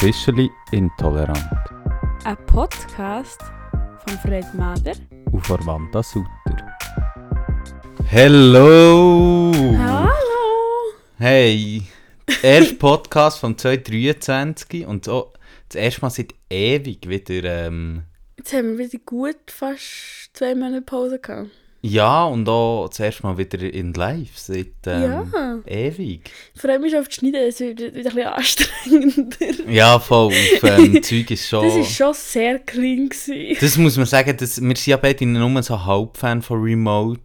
Officially Intolerant Ein Podcast von Fred Mader. und von Wanda Sutter. Hello! Hallo! Hey! Der erste Podcast von 2023 und so das erste Mal seit ewig wieder. Ähm, Jetzt haben wir wieder gut fast zwei Monate Pause gehabt. Ja, und auch das erste Mal wieder in live seit ähm, Ja. ewig. Freue mich schon auf das Schneiden, es wird wieder ein bisschen anstrengender. Ja, voll. Auf ähm, Zeug ist schon. Das war schon sehr clean. Gewesen. Das muss man sagen, das, wir sind ja beide nur so Halbfan von Remote.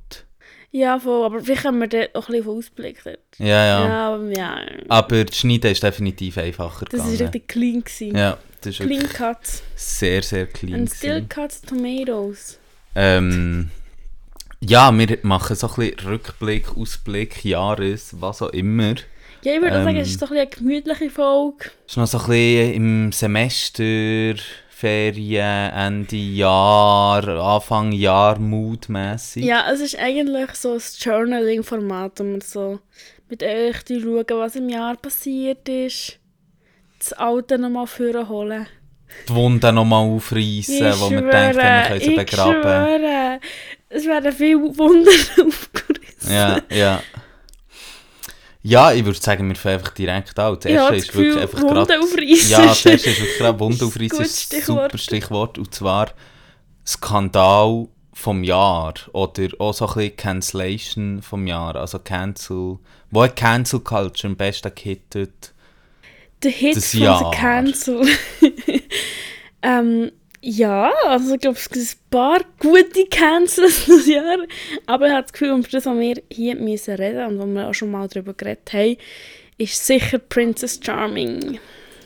Ja, voll, aber vielleicht haben wir dort auch ein bisschen Ausblick dort. Ja, ja. Ja, aber ja. Aber das Schneiden ist definitiv einfacher Das war richtig clean. Gewesen. Ja, das ist Clean cuts. sehr, sehr clean. And still cuts tomatoes. Ähm, ja, wir machen so ein bisschen Rückblick, Ausblick, Jahres, was auch immer. Ja, ich würde auch sagen, Ähm. es ist doch ein eine gemütliche Folge. Es ist noch so ein bisschen im Semester, Ferien, Ende Jahr, Anfang Jahr, moodmässig. Ja, es ist eigentlich so ein Journaling-Format, man so mit euch die schauen, was im Jahr passiert ist. Das Alte nochmal vorholen. Die Wunden nochmal aufreißen, wo wir denken, wir können sie ich begraben. schwöre, es werden viele Wunder aufgerissen. Ja, ja. Ja, ich würde sagen, wir fangen einfach direkt an. Das erste das ist wirklich Gefühl, einfach Wunden gerade... Ja, das erste ist wirklich gerade Wunden Das ist ein super Stichwort. Und zwar Skandal vom Jahr. Oder auch so ein bisschen Cancellation vom Jahr. Also Cancel... Wo hat Cancel Culture am besten gehittet? Der Hit Das von Jahr. Cancel. ähm, ja, also ich glaube, es gibt ein paar gute Cancels das Jahr. Aber ich habe das Gefühl, um das, was wir hier müssen reden und wo wir auch schon mal darüber geredet haben, ist sicher Princess Charming.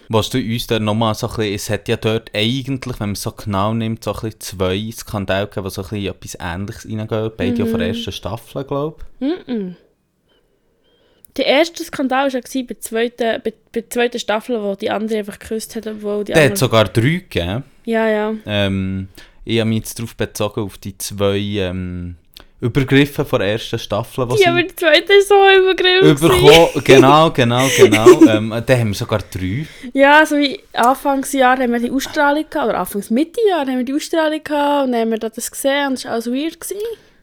Was du uns da nochmal so ein bisschen... Es hat ja dort eigentlich, wenn man es so genau nimmt, so ein bisschen zwei Skandale gegeben, die so ein bisschen etwas Ähnliches reingehen. Beide ja von der ersten Staffel, glaube ich. Mhm. Der erste Skandal war ja bei der zweiten, bei, bei zweiten Staffel, wo die andere einfach geküsst hat, obwohl die Der hat andere... sogar drei gegeben. Ja, ja. Ähm, ich habe mich jetzt darauf bezogen, auf die zwei ähm, Übergriffe von der ersten Staffel, die Ja, aber die zweite ist so überkommen. Genau, genau, genau. ähm, da haben wir sogar drei. Ja, so wie Anfangsjahr haben wir die Ausstrahlung gehabt, oder Anfangs Mittejahr haben wir die Ausstrahlung gehabt und dann haben wir das gesehen und es war alles weird. Gewesen.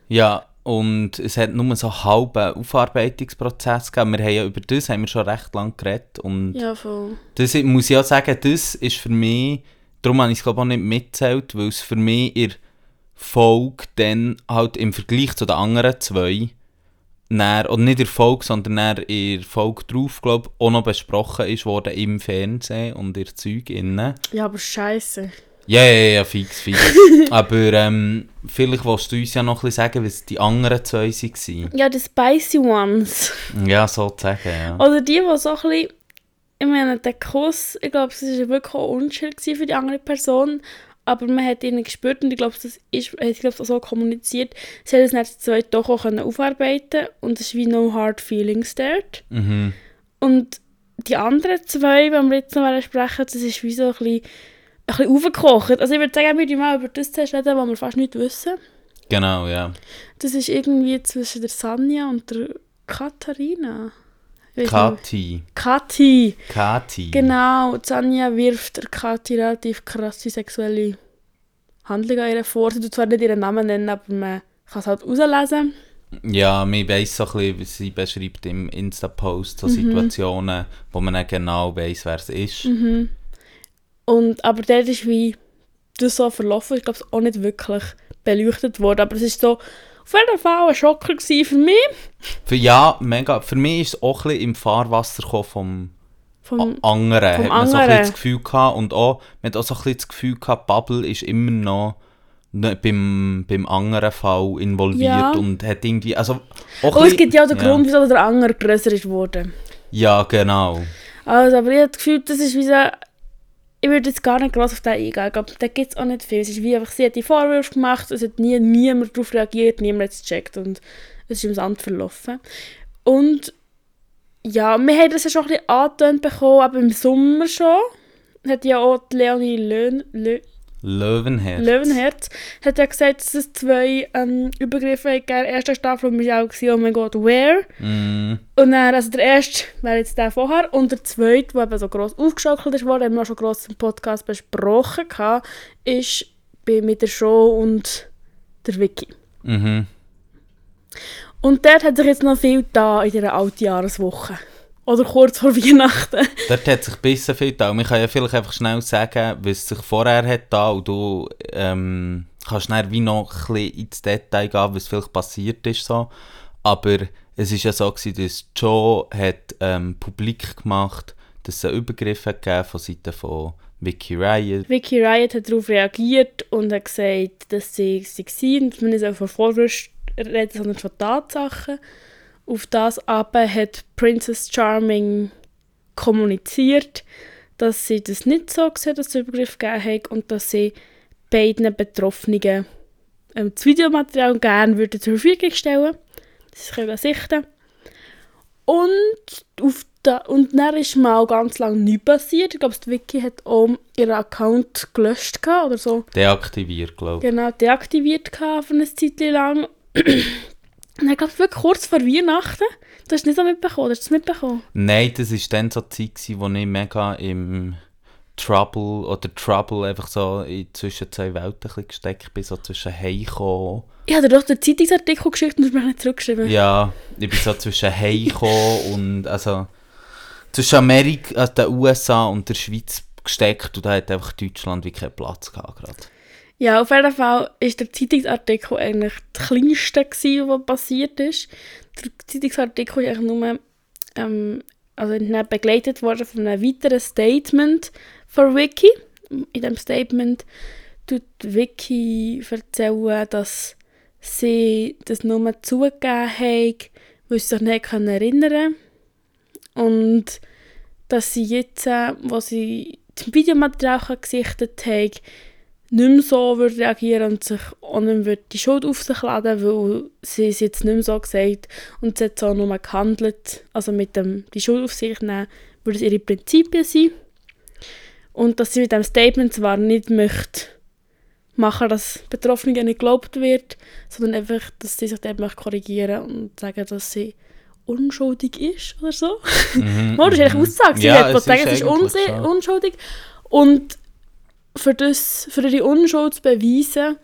Ja, und es hat nur so einen halben Aufarbeitungsprozess gegeben. Wir haben ja über das haben wir schon recht lange geredet. Und Ja, voll. das muss ich auch sagen, das ist für mich, darum habe ich es glaube auch nicht mitzählt, weil es für mich in der Folge dann halt im Vergleich zu den anderen zwei, dann, oder nicht in der Folge, sondern dann in Folge drauf, glaube auch noch besprochen ist worden im Fernsehen und in der Zeug innen. Ja, aber scheiße. Ja, ja, ja, fix, fix. Aber ähm, vielleicht willst du uns ja noch ein bisschen sagen, was die anderen zwei waren. Ja, die Spicy Ones. Ja, sozusagen, ja. Oder die, die so ein bisschen... Ich meine, der Kuss, ich glaube, es war wirklich auch unschön für die andere Person. Aber man hat ihnen gespürt und ich glaube, das ist, hat ich glaube, auch so kommuniziert. Sie haben es dann zu zweit doch auch können aufarbeiten und es ist wie no hard feelings dort. Mhm. Und die anderen zwei, die wir jetzt noch sprechen, das ist wie so ein bisschen, ein bisschen aufgekocht. Also ich würde sagen, wir mal über das zuerst reden, was wir fast nicht wissen. Genau, ja. Das ist irgendwie zwischen der Sanja und der Katharina. Kati. Kathi. Kati. Genau, die Sanja wirft der Kathi relativ krasse sexuelle Handlungen an ihr vor. Sie tut zwar nicht ihren Namen nennen, aber man kann es halt rauslesen. Ja, man weiss so ein bisschen, wie sie beschreibt im Insta-Post, Mhm. so Situationen, wo man nicht genau weiss, wer es ist. Mhm. Und, aber dort ist wie das so verlaufen. Ich glaube, es ist auch nicht wirklich beleuchtet worden. Aber es ist so auf jeden Fall ein Schocker für mich. Für, ja, mega. Für mich ist es auch ein bisschen im Fahrwasser vom Vom, anderen. vom hat man so ein anderen. bisschen das Gefühl gehabt. Und auch, man hat auch so ein bisschen das Gefühl gehabt, Bubble ist immer noch beim, beim anderen Fall involviert Ja. und hat irgendwie, also auch ein es gibt ja auch den ja. Grund, wieso der andere grösser ist geworden. Ja, genau. Also, aber ich habe das Gefühl, das ist wie so... Ich würde jetzt gar nicht groß auf den eingehen. Ich glaube, da gibt es auch nicht viel. Es ist wie einfach, sie hat die Vorwürfe gemacht, es hat nie, niemand darauf reagiert, niemand hat es gecheckt und es ist im Sand verlaufen. Und ja, wir haben das ja schon ein bisschen angetönt bekommen, aber im Sommer schon. Hat ja auch die Leonie Löhn, Lö, Löwenherz. Löwenherz, hat ja gesagt, dass es zwei ähm, Übergriffe gegeben in der ersten Staffel und waren auch, gewesen, oh mein Gott, where? Mm, Und dann, also der erste wäre jetzt der vorher und der zweite, der eben so gross aufgeschaukelt ist worden, haben wir auch schon gross im Podcast besprochen, gehabt, ist bei, mit der Show und der Vicky. mhm. Und dort hat sich jetzt noch viel da in dieser Altjahreswoche. Oder kurz vor Weihnachten. Dort hat sich bisschen viel da. Ich kann ja vielleicht einfach schnell sagen, was sich vorher hat da und du ähm, kannst dann wie noch ein bisschen ins Detail gehen, was vielleicht passiert ist. So. Aber es war ja so, gewesen, dass Joe hat, ähm, publik gemacht dass es einen Übergriff hat von Seiten von Vicky Riot. Vicky Riot hat darauf reagiert und hat gesagt, dass sie sie waren und man nicht von Vorwürfen reden, sondern von Tatsachen. Auf das aber hat Princess Charming kommuniziert, dass sie das nicht so gesehen dass es Übergriff gegeben hat und dass sie beiden Betroffenen ähm, das Videomaterial gerne würde zur Verfügung stellen dass sie können sichten Und, auf da, und dann ist mal ganz lange nichts passiert. Ich glaube, die Vicky hat auch ihren Account gelöscht oder so. Deaktiviert, glaube ich. Genau, deaktiviert für eine Zeit lang. Und dann, glaube ich, wirklich kurz vor Weihnachten. Du hast es nicht so mitbekommen, hast du es mitbekommen? Nein, das war dann so die Zeit, wo ich mega im Trouble oder Trouble einfach so in zwischen zwei Welten ein gesteckt bin, so zwischen Heimkommen. Ich habe dir doch den Zeitungsartikel geschickt und du hast mich nicht zurückgeschrieben. Ja, ich bin so zwischen Heimkommen und also zwischen Amerika, also den USA und der Schweiz gesteckt und da hat einfach Deutschland wie keinen Platz gehabt gerade. Ja, auf jeden Fall war der Zeitungsartikel eigentlich das kleinste, gewesen, was passiert ist. Der Zeitungsartikel ist eigentlich nur ähm, also dann begleitet worden von einem weiteren Statement von Wiki. In diesem Statement tut Wiki erzählen, dass sie das nur zugegeben hat, weil sie sich nicht erinnern können. Und dass sie jetzt, äh, wo sie das Videomaterial gesichtet haben, nicht mehr so würde reagieren und sich auch nicht mehr die Schuld auf sich laden weil sie es jetzt nicht mehr so gesagt und sie hat so nur gehandelt, also mit dem die Schuld auf sich nehmen, würde es ihre Prinzipien sein. Und dass sie mit dem Statement zwar nicht möchte machen, dass Betroffenen nicht geglaubt wird, sondern einfach, dass sie sich dort möchte korrigieren und sagen, dass sie unschuldig ist oder so. Mhm, das ist eigentlich Aussage. Sie Ja, hat ist sie ist so. unschuldig. Und für, das, für ihre Unschuld zu beweisen,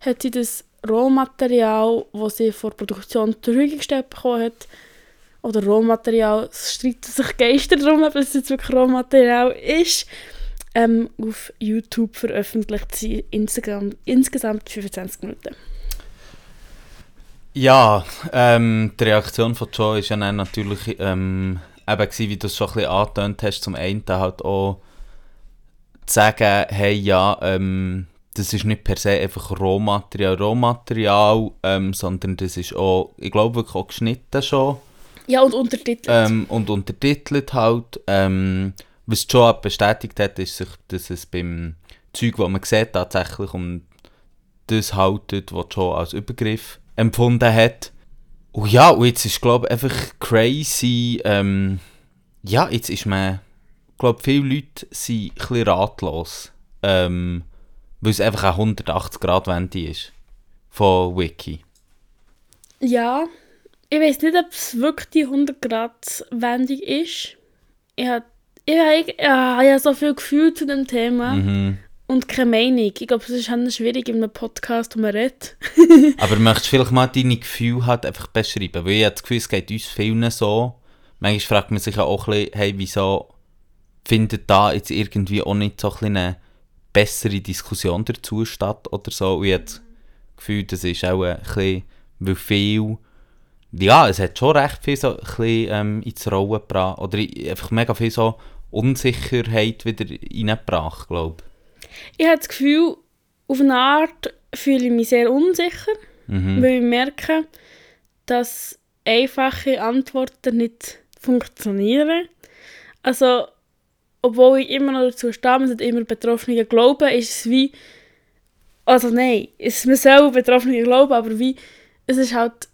hat sie das Rohmaterial, das sie vor der Produktion zur Verfügung gestellt bekommen hat, oder Rohmaterial, es streiten sich Geister darum, ob es jetzt wirklich Rohmaterial ist, ähm, auf YouTube veröffentlicht sie insgesamt, insgesamt 25 Minuten. Ja, ähm, die Reaktion von Joe war ja dann natürlich ähm, eben, gewesen, wie du es schon ein bisschen angetönt hast, zum einen halt auch zu sagen, hey, ja, ähm, das ist nicht per se einfach Rohmaterial, Rohmaterial, ähm, sondern das ist auch, ich glaube wirklich auch geschnitten schon Ja, und untertitelt. ähm, und untertitelt halt. Ähm, was auch bestätigt hat, ist, sich, dass es beim Zeug, das man sieht, tatsächlich um das haltet, was Joe als Übergriff empfunden hat. Und ja, und jetzt ist glaube ich einfach crazy. Ähm, ja, jetzt ist man, glaube viele Leute sind ein ratlos, ähm, weil es einfach eine 180 Grad Wende ist von Wiki. Ja, ich weiß nicht, ob es wirklich die 100 Grad Wendung ist. Ich habe ich, ja, ich habe so viel Gefühl zu dem Thema Mhm. und keine Meinung. Ich glaube, es ist halt schwierig in einem Podcast, wo man redet. Aber möchtest du vielleicht mal deine Gefühle halt einfach beschreiben? Weil ich habe das Gefühl, es geht uns vielen so. Manchmal fragt man sich ja auch ein bisschen, hey, wieso findet da jetzt irgendwie auch nicht so ein eine bessere Diskussion dazu statt oder so. Und ich habe das Gefühl, das ist auch ein bisschen, weil viel, ja, es hat schon recht viel so ein bisschen ähm, ins Rollen gebracht. Oder einfach mega viel so Unsicherheit wieder reingebracht, glaube Ich habe das Gefühl, auf eine Art fühle ich mich sehr unsicher, ich. Mhm. weil ich merke, dass einfache Antworten nicht funktionieren. Also, obwohl ich immer noch dazu stehe, man sollte immer Betroffene glauben, ist es wie, also nein, es, man soll Betroffene glauben, aber wie, es ist halt,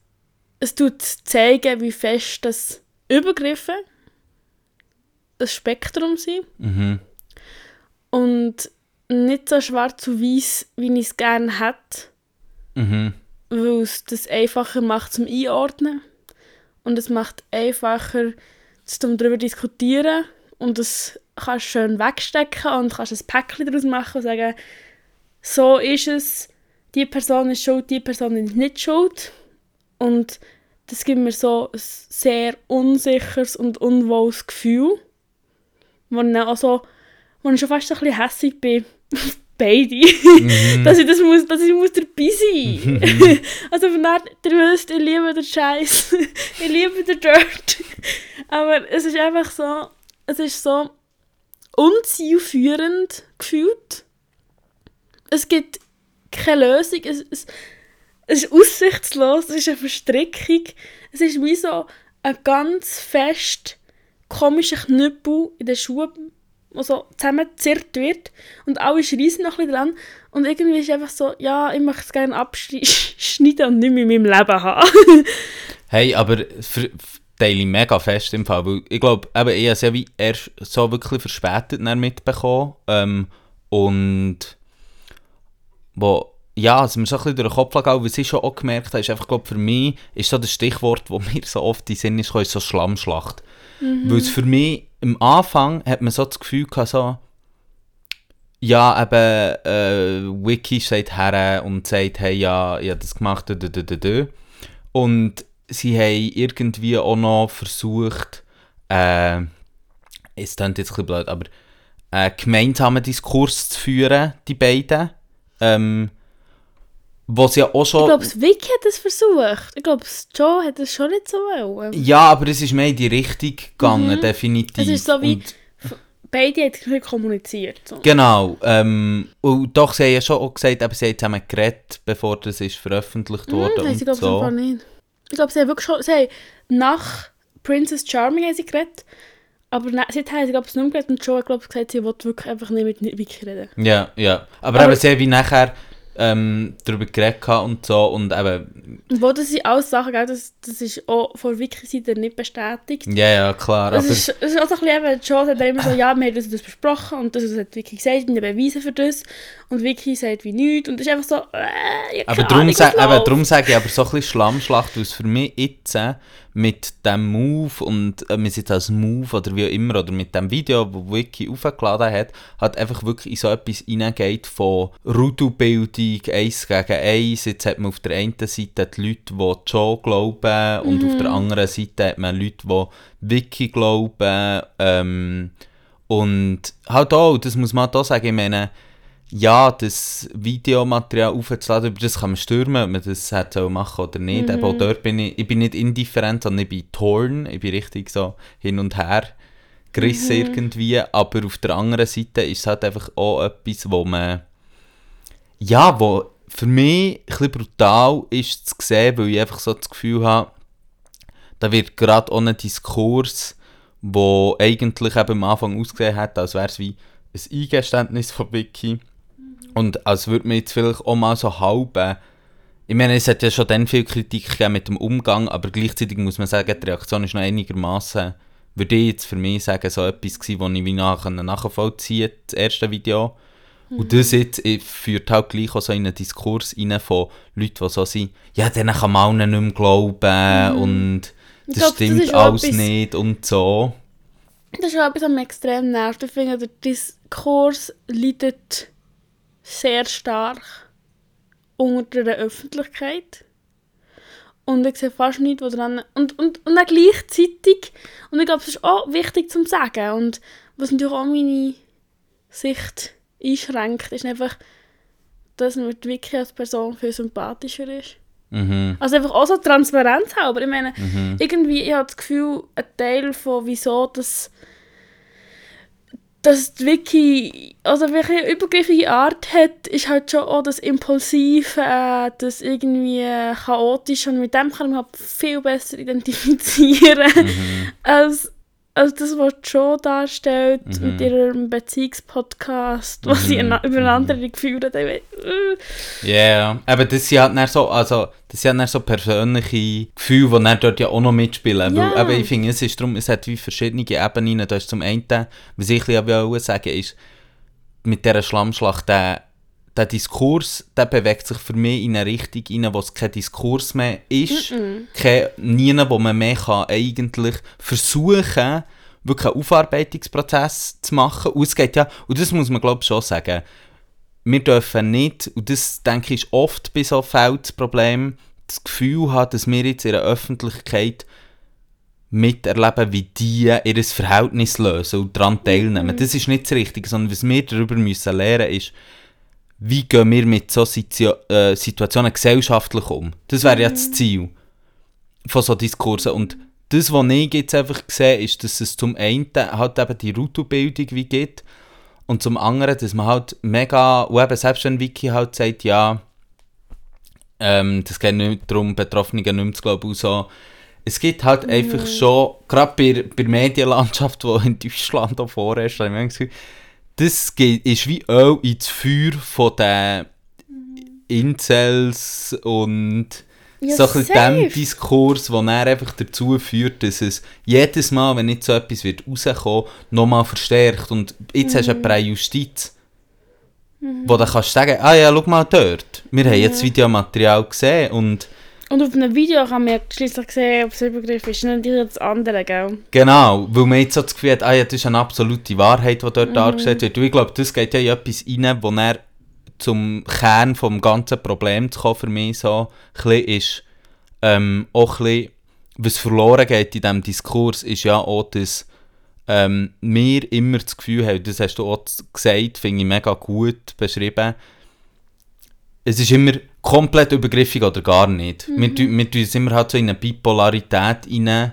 es tut zeigen, wie fest das Übergriffe das Spektrum sind. Mhm. Und nicht so schwarz und weiß, wie ich es gerne hätte, Mhm. weil es das einfacher macht zum Einordnen und es macht einfacher zum darüber diskutieren und das kannst du schön wegstecken und kannst ein Päckchen daraus machen und sagen, so ist es, die Person ist schuld, die Person ist nicht schuld. Und das gibt mir so ein sehr unsicheres und unwohles Gefühl, wo ich auch so, wo ich schon fast ein bisschen hässig bin, beide, Mhm. dass ich das muss, dass ich muss dabei sein. also von daher, ihr wisst, ich liebe den Scheiß, ich liebe den Dirt, aber es ist einfach so, es ist so unzielführend gefühlt. Es gibt keine Lösung, es, es, es ist aussichtslos, es ist eine Verstrickung, es ist wie so ein ganz fest komischer Knüppel in den Schuhen, der so zusammengezerrt wird. Und alle schreien noch ein dran. Und irgendwie ist einfach so, ja, ich möchte es gerne abschneiden und nicht mehr in meinem Leben haben. Hey, aber für- teile ich mega fest im Fall, weil ich glaube, eben, ich habe es ja wie erst so wirklich verspätet mitbekommen ähm, und wo, ja, es mir so ein bisschen durch den Kopf gegangen, was ich schon auch gemerkt habe, ist einfach, glaube für mich ist so das Stichwort, das mir so oft in den Sinn ist, ist so Schlammschlacht. Weil es für mich, am Anfang hat man so das Gefühl gehabt, so, ja, eben, äh, Wiki steht her und sagt, hey, ja, ich habe das gemacht, dü, dü, dü, dü. Und sie haben irgendwie auch noch versucht, äh, es klingt jetzt ein bisschen blöd, aber einen gemeinsamen Diskurs zu führen, die beiden. Ähm, was ja auch schon... Ich glaube, Vicky hat es versucht. Ich glaube, Joe hat es schon nicht so wollen. ja, aber es ist mehr in die Richtung gegangen, definitiv. Es ist so wie- Und- Beide haben bisschen kommuniziert. So. Genau. Ähm, und doch, sie haben ja schon auch gesagt, aber sie haben zusammen geredet, bevor das ist veröffentlicht wurde Hm, haben sie, und glaube so. so. nicht. Ich glaube, sie haben wirklich schon... Sie haben nach Princess Charming haben sie geredet. Aber ne, seitdem haben sie, glaube ich, es nicht mehr geredet. Und Joe hat, glaube ich, gesagt, sie will wirklich einfach nicht mit Vicky reden. Ja, ja. Aber, Aber- eben, sie haben wie nachher ähm, darüber geredet und so und eben, wo das sind alles Sachen, gell, das, das ist auch von Vicky-Seite nicht bestätigt. ja, ja, klar, Es aber... ist, es ist auch so ein bisschen, eben, Joe sagt immer so, ja, wir haben das, und das besprochen und das, und das hat Vicky gesagt, und habe Beweise für das. Und Vicky sagt wie nichts. Und es ist einfach so, äh, ich Aber darum, sa läuft. darum sage ich aber so ein bisschen Schlammschlacht, weil es für mich jetzt äh, mit dem Move und äh, wir sind als Move oder wie auch immer, oder mit dem Video, das Wiki aufgeladen hat, hat einfach wirklich in so etwas hineingeht von Rudelbildung, eins gegen eins. Jetzt hat man auf der einen Seite die Leute, die Joe glauben und auf der anderen Seite hat man Leute, die Wiki glauben. Ähm, und halt auch, das muss man halt auch sagen, ich meine, ja, das Videomaterial aufzuladen, über das kann man stürmen, ob man das sollen machen oder nicht. Eben auch dort bin ich, ich bin nicht indifferent, sondern ich bin torn, ich bin richtig so hin und her gerissen irgendwie, aber auf der anderen Seite ist es halt einfach auch etwas, wo man, ja, wo für mich ein brutal ist zu sehen, weil ich einfach so das Gefühl habe, da wird gerade ein Diskurs, wo eigentlich eben am Anfang ausgesehen hat, als wäre es wie ein Eingeständnis von Vicky. Und als würde man jetzt vielleicht auch mal so halb. äh, Ich meine, es hat ja schon dann viel Kritik gegeben mit dem Umgang, aber gleichzeitig muss man sagen, die Reaktion ist noch einigermaßen, würde ich jetzt für mich sagen, so etwas gewesen, was ich wie nachher nachvollziehen das erste Video. Und das jetzt führt halt gleich auch so in einen Diskurs rein von Leuten, die so sind, ja, denen kann man allen nicht mehr glauben und Ich das glaub, das stimmt ist auch alles etwas- nicht und so. Das ist auch etwas, was mich extrem nervt. Ich finde, der Diskurs leidet sehr stark unter der Öffentlichkeit. Und ich sehe fast nichts, was dran... Und, und, und dann gleichzeitig, und ich glaube, es ist auch wichtig zu sagen, und was natürlich auch meine Sicht einschränkt, ist einfach, dass mir die Vicky als Person viel sympathischer ist. Mhm. Also einfach auch so Transparenz haben. Aber ich meine, Mhm. irgendwie, ich habe das Gefühl, ein Teil von wieso das dass die Wiki also eine übergriffige Art hat, ist halt schon auch das Impulsive, äh, das irgendwie äh, chaotisch und mit dem kann mich halt viel besser identifizieren Mhm. als, als das, was Joe darstellt Mhm. mit ihrem Beziehungspodcast, was sie Mhm. ena- über andere geführt hat. Mein, äh, Ja, yeah. aber das sind halt so, also, das sind halt so persönliche Gefühle, die dann dort ja auch noch mitspielen. Ja. Weil, eben, ich finde, es ist darum, es hat wie verschiedene Ebenen. Da ist zum einen, was ich ein bisschen sagen will, ist, mit dieser Schlammschlacht, der, der Diskurs, der bewegt sich für mich in eine Richtung rein, wo es kein Diskurs mehr ist. Kein, nie, wo man mehr kann eigentlich versuchen wirklich einen Aufarbeitungsprozess zu machen. Und es geht ja, und das muss man glaube ich schon sagen, wir dürfen nicht, und das denke ich ist oft bei so Fällen das Problem, das Gefühl haben, dass wir jetzt in der Öffentlichkeit miterleben, wie die ihr Verhältnis lösen und daran teilnehmen. Das ist nicht das Richtige, sondern was wir darüber müssen lernen ist, wie gehen wir mit so Situ äh, Situationen gesellschaftlich um. Das wäre ja das Ziel von so Diskursen. Und das, was ich jetzt einfach sehe, ist, dass es zum einen halt eben die Ruto-Bildung wie gibt und zum anderen, dass man halt mega, und eben selbst wenn Wiki halt sagt, ja, ähm, das geht nicht darum, Betroffene nicht mehr zu glauben, so, es gibt halt Mhm. einfach schon, gerade bei, bei der Medienlandschaft, die in Deutschland auch vorherrscht, habe ich mir Gefühl, das ist wie Öl ins Feuer von den Incels und Ja, so ein dem Diskurs, der dann einfach dazu führt, dass es jedes Mal, wenn nicht so etwas wird rauskommen, nochmal verstärkt. Und jetzt hast du Mhm. an Justiz, wo du kannst sagen, ah ja, schau mal dort, wir haben jetzt Videomaterial gesehen und Und auf einem Video kann man ja schliesslich sehen, ob es ein Übergriff ist, nicht das andere, gell? Genau, weil man jetzt so das Gefühl hat, ah ja, das ist eine absolute Wahrheit, die dort dargestellt wird. Und ich glaube, das geht ja in etwas rein, wo er zum Kern vom ganzen Problem zu kommen, für mich so ein ist, ähm, auch ein bisschen, was verloren geht in diesem Diskurs, ist ja auch, dass ähm, wir immer das Gefühl haben, das hast du auch gesagt, finde ich mega gut beschrieben, es ist immer komplett übergriffig oder gar nicht. Wir, tun- wir tun es immer halt so in eine Bipolarität rein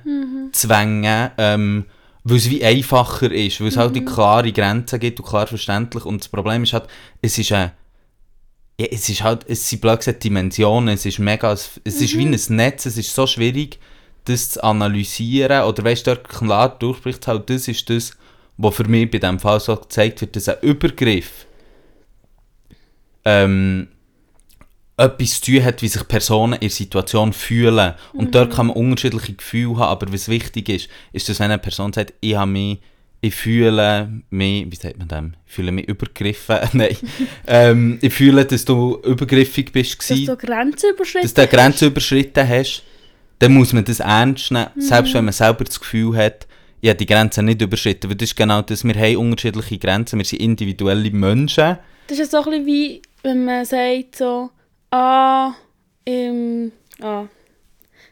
zwängen, ähm, weil es wie einfacher ist, weil es halt die klare Grenzen gibt und klar verständlich. Und das Problem ist halt, es ist ein ja, es ist halt, es sind blöd gesagt Dimensionen, es ist mega, es ist wie ein Netz, es ist so schwierig, das zu analysieren, oder weißt du, klar durchbricht halt, das ist das, was für mich bei diesem Fall so gezeigt wird, dass ein Übergriff ähm, etwas zu tun hat, wie sich Personen in der Situation fühlen. Und dort kann man unterschiedliche Gefühle haben, aber was wichtig ist, ist, dass wenn eine Person sagt, ich habe mich, ich fühle mich, wie sagt man dem, ich fühle mich übergriffen, nein, ähm, ich fühle, dass du übergriffig bist Dass gewesen, du Grenzen überschritten dass du eine Grenze überschritten hast, dann muss man das ernst nehmen, selbst wenn man selber das Gefühl hat, ich habe die Grenze nicht überschritten, weil das ist genau das, wir haben unterschiedliche Grenzen, wir sind individuelle Menschen, Das ist so ein bisschen wie, wenn man sagt so, ah, ähm, ah,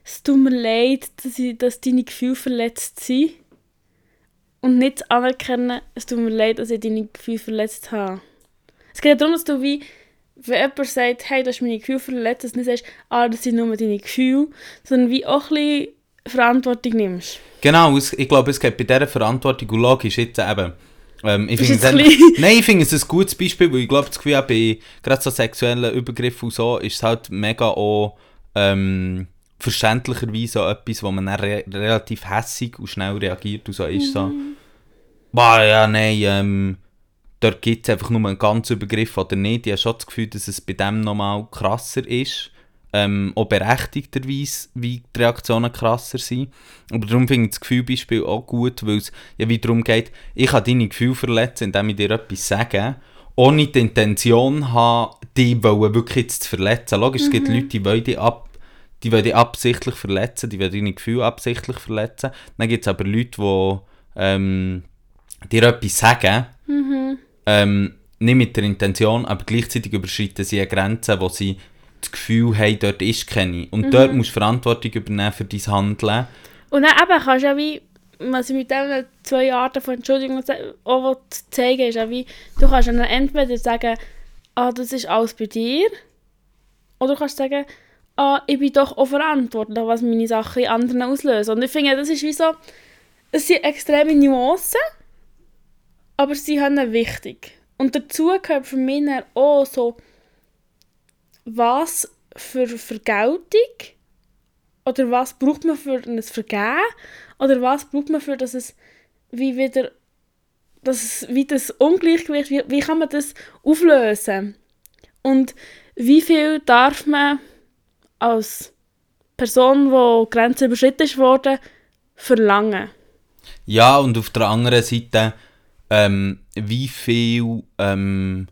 es tut mir leid, dass, ich, dass deine Gefühle verletzt sind. Und nicht anerkennen, es tut mir leid, dass ich deine Gefühle verletzt habe. Es geht darum, dass du wie, wenn jemand sagt, hey, du hast meine Gefühle verletzt, dass du nicht sagst, ah, das sind nur deine Gefühle, sondern wie auch ein bisschen Verantwortung nimmst. Genau, ich glaube, es geht bei dieser Verantwortung und logisch jetzt eben. Ähm, ich finde. Nein, ich finde es ein gutes Beispiel, weil ich glaube, das Gefühl, bei gerade so sexuellen Übergriffen und so ist es halt mega auch ähm, verständlicherweise auch etwas, wo man dann re relativ hässig und schnell reagiert und so ist so, boah, ja, nein, ähm, dort gibt es einfach nur einen ganzen Übergriff oder nicht. Ich habe schon das Gefühl, dass es bei dem nochmal krasser ist. Ähm, auch berechtigterweise, wie die Reaktionen krasser sind. Aber darum finde ich das Gefühlbeispiel auch gut, weil es ja wie darum geht, ich kann deine Gefühle verletzen, indem ich dir etwas sage, ohne die Intention haben, dich wollen wirklich zu verletzen. Logisch, es gibt Leute, die wollen dich ab die wollen dich absichtlich verletzen, die wollen deine Gefühle absichtlich verletzen. Dann gibt es aber Leute, die ähm, dir etwas sagen, ähm, nicht mit der Intention, aber gleichzeitig überschreiten sie eine Grenze, wo sie das Gefühl haben, dort ist keine. Und dort musst du Verantwortung übernehmen für dein Handeln. Und dann eben kannst du ja wie, was ich mit diesen zwei Arten von Entschuldigung auch zeigen ist, ja wie, du kannst dann entweder sagen, ah, das ist alles bei dir, oder du kannst sagen, ah, ich bin doch auch verantwortlich, was meine Sachen anderen auslösen. Und ich finde, das ist wie so, es sind extreme Nuancen, aber sie haben wichtig. Und dazu gehört für mich auch so, was für Vergeltung oder was braucht man für ein Vergehen? Oder was braucht man für, dass es wie wieder, dass es, wie das Ungleichgewicht, wie, wie kann man das auflösen? Und wie viel darf man als Person, die Grenze überschritten worden, verlangen? Ja, und auf der anderen Seite ähm, wie viel, ähm,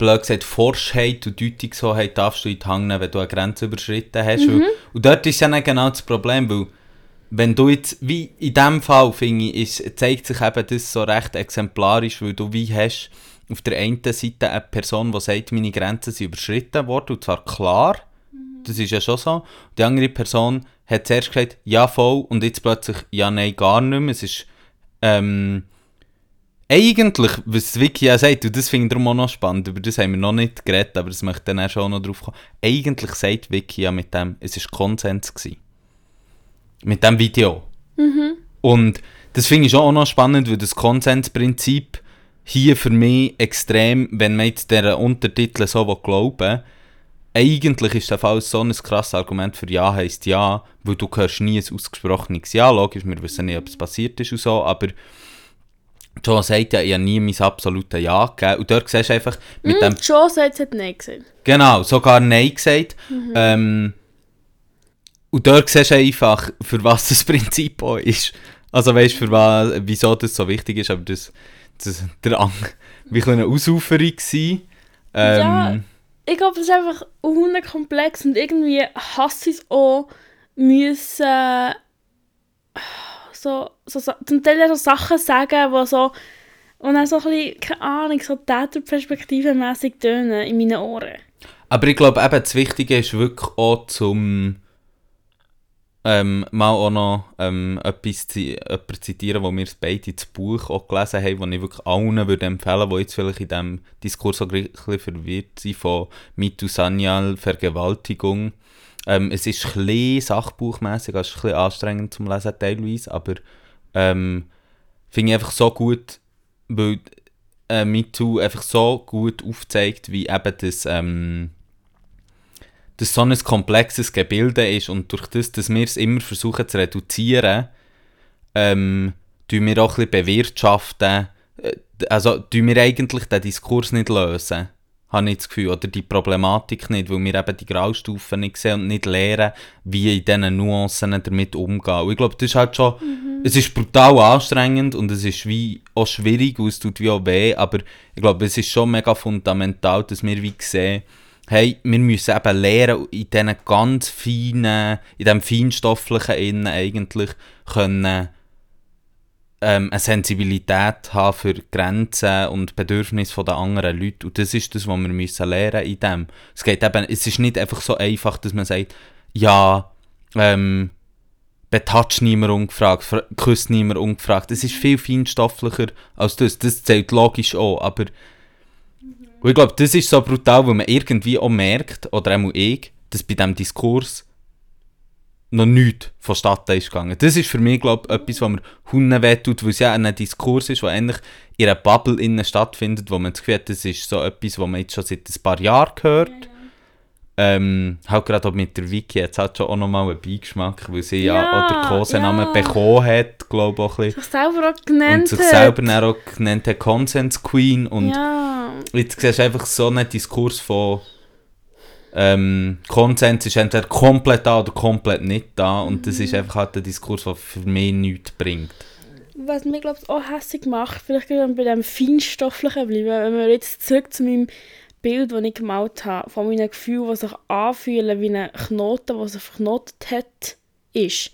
blöd gesagt, Forschheit und Deutungshoheit darfst du in die Hand nehmen, wenn du eine Grenze überschritten hast. Weil, und dort ist ja dann genau das Problem, weil wenn du jetzt, wie in diesem Fall, finde ich, ist, zeigt sich eben das so recht exemplarisch, weil du wie hast auf der einen Seite eine Person, die sagt, meine Grenzen sind überschritten worden, und zwar klar, das ist ja schon so. Die andere Person hat zuerst gesagt, ja voll, und jetzt plötzlich, ja nein, gar nicht mehr. Es ist, ähm, eigentlich, was Vicky ja sagt, und das finde ich darum auch noch spannend, über das haben wir noch nicht geredet, aber das möchte ich dann auch schon noch drauf kommen. Eigentlich sagt Vicky ja mit dem, es war Konsens. Gewesen. Mit dem Video. Und das finde ich schon auch noch spannend, weil das Konsensprinzip hier für mich extrem, wenn man jetzt diesen Untertitel so glauben eigentlich ist der Fall so ein krasses Argument für Ja heisst Ja, weil du hörst nie ein ausgesprochenes Ja, logisch, wir wissen nicht, ob es passiert ist und so, aber John sagt ja, ich habe nie mein absolutes Ja gegeben und dort siehst du einfach mit Hm, dem Joe sagt, es hat Nein gesagt. Genau, sogar Nein gesagt. Ähm, und dort siehst du einfach, für was das Prinzip auch ist. Also weißt du, für was, wieso das so wichtig ist, aber das, das der Ang wie eine Ausuferung gewesen. Ähm, Ja. Ich glaube, das ist einfach komplex und irgendwie hasse ich es auch, müssen so, so, so, zum Teil so Sachen sagen, die so und dann so ein bisschen, keine Ahnung, so Täterperspektive mässig tönen in meinen Ohren. Aber ich glaube eben, das Wichtige ist wirklich auch zum ähm, mal auch noch ähm, etwas zi zitieren, wo wir beide das Buch auch gelesen haben, das ich wirklich allen würde empfehlen, die jetzt vielleicht in diesem Diskurs auch ein bisschen verwirrt sind, von Mitu Sanyal, Vergewaltigung. Ähm, es ist ein sachbuchmässig, also es ist ein anstrengend zum Lesen teilweise, aber ähm, finde ich einfach so gut, weil äh, MeToo einfach so gut aufzeigt, wie eben das, ähm, das so ein komplexes Gebilde ist und durch das, dass wir es immer versuchen zu reduzieren, ähm, tun wir auch ein bisschen bewirtschaften, äh, also tun wir eigentlich den Diskurs nicht lösen, habe ich das Gefühl, oder die Problematik nicht, weil wir eben die Graustufen nicht sehen und nicht lernen, wie in diesen Nuancen damit umgehen. Und ich glaube, das ist halt schon, es ist brutal anstrengend und es ist wie auch schwierig und es tut wie auch weh, aber ich glaube, es ist schon mega fundamental, dass wir wie sehen, hey, wir müssen eben lernen, in diesen ganz feinen, in diesem feinstofflichen Innen eigentlich können ähm, eine Sensibilität haben für Grenzen und Bedürfnisse der anderen Leute. Und das ist das, was wir müssen lernen in dem. Es geht eben, es ist nicht einfach so einfach, dass man sagt, ja, ähm, betatscht niemand ungefragt, fr- küsst niemand ungefragt. Es ist viel feinstofflicher als das. Das zählt logisch auch, aber und ich glaube, das ist so brutal, weil man irgendwie auch merkt, oder auch ich, dass bei diesem Diskurs noch nichts vonstatten ist gegangen. Das ist für mich, glaube ich, etwas, was mir Hunden wehtut, weil es ja ein Diskurs ist, der eigentlich in einer Bubble innen stattfindet, wo man das Gefühl hat, das ist so etwas, was man jetzt schon seit ein paar Jahren hört. Ähm, halt gerade mit der Wiki jetzt hat schon auch nochmal einen Beigeschmack, weil sie ja, Ja, auch den Kosenamen ja. bekommen hat, glaube ich auch ein bisschen. Sich selber auch genannt Und sich selber auch genannt hat Consent Queen und Ja, Jetzt siehst du einfach so einen Diskurs von ähm, Konsens ist entweder komplett da oder komplett nicht da und das ist einfach halt ein Diskurs, der für mich nichts bringt. was mir glaube ich auch hässlich macht, vielleicht können wir bei dem Feinstofflichen bleiben, wenn wir jetzt zurück zu meinem Bild, das ich gemalt habe, von meinen Gefühlen, die sich anfühlen wie ein Knoten, der sich verknotet hat, ist.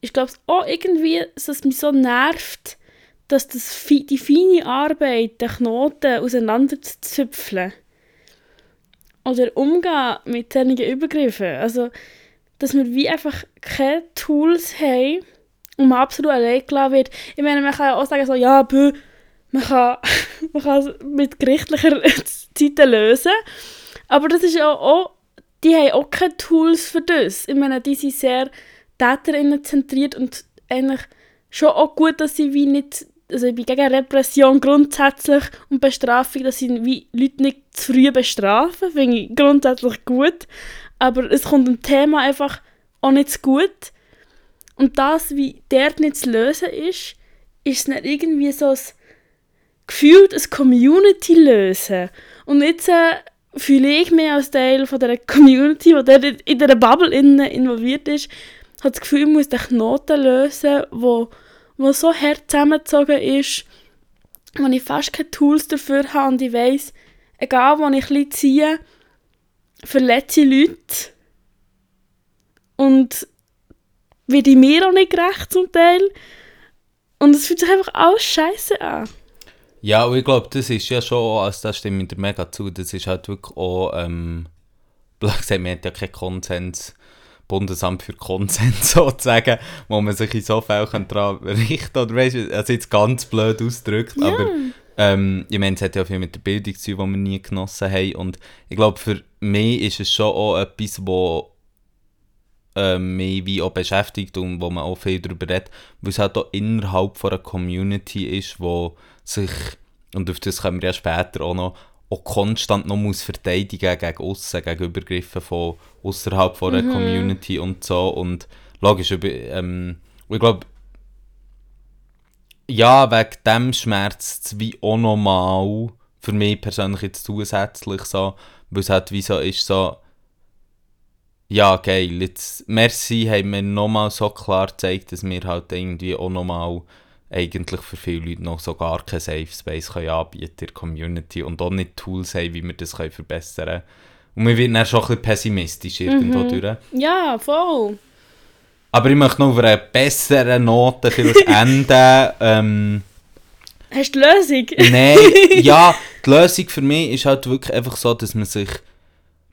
Ich glaube auch irgendwie, dass es mich so nervt, dass das, die feine Arbeit, den Knoten auseinanderzupfeln oder umgehen mit solchen Übergriffen. Also, dass wir wie einfach keine Tools haben, und man absolut allein gelassen wird. Ich meine, man kann ja auch sagen, so, ja, bö, man kann, man kann es mit gerichtlicher Seite lösen. Aber das ist ja auch, die haben auch keine Tools für das. Ich meine, die sind sehr täterinnen zentriert und eigentlich schon auch gut, dass sie wie nicht, also ich bin gegen Repression grundsätzlich und Bestrafung, dass sie wie Leute nicht zu früh bestrafen, finde ich grundsätzlich gut. Aber es kommt dem Thema einfach auch nicht zu gut. Und das, wie dort nicht zu lösen ist, ist nicht irgendwie so ein gefühlt ein Community lösen. Und jetzt äh, fühle ich mich als Teil von dieser Community, die in dieser Bubble involviert ist, habe das Gefühl, ich muss den Knoten lösen, wo, der so hart zusammengezogen ist, wo ich fast keine Tools dafür habe und ich weiss, egal wo ich bisschen ziehe, verletze ich Leute und werde mir auch nicht gerecht zum Teil. Und es fühlt sich einfach alles scheiße an. Ja, und ich glaube, das ist ja schon, also das stimmt mir mega zu, das ist halt wirklich auch, ähm, blöd gesagt, man hat ja keinen Konsens, Bundesamt für Konsens sozusagen, wo man sich in so Fällen daran richten. Oder weißt du, also jetzt ganz blöd ausgedrückt, Ja. aber ähm, ich meine, es hat ja viel mit der Bildung zu tun, die wir nie genossen haben. Und ich glaube, für mich ist es schon auch etwas, wo ähm, mich wie auch beschäftigt und wo man auch viel darüber redet, weil es halt auch innerhalb von einer Community ist, wo sich, und auf das kommen wir ja später auch noch, auch konstant noch muss verteidigen gegen aussen, gegen Übergriffe von außerhalb von einer Community und so. Und logisch, ähm, ich glaube, ja, wegen dem schmerzt es wie auch nochmal für mich persönlich jetzt zusätzlich so, weil es halt wie so ist, so, ja, geil, jetzt, merci, haben wir nochmal so klar gezeigt, dass wir halt irgendwie auch nochmal eigentlich für viele Leute noch so gar keinen Safe Space können anbieten in der Community und auch nicht Tools haben, wie wir das können verbessern können. Und wir werden dann schon ein bisschen pessimistisch irgendwo durch. Ja, voll. Aber ich möchte noch auf einer besseren Note vielleicht enden. ähm, Hast du die Lösung? Nein, ja, die Lösung für mich ist halt wirklich einfach so, dass man sich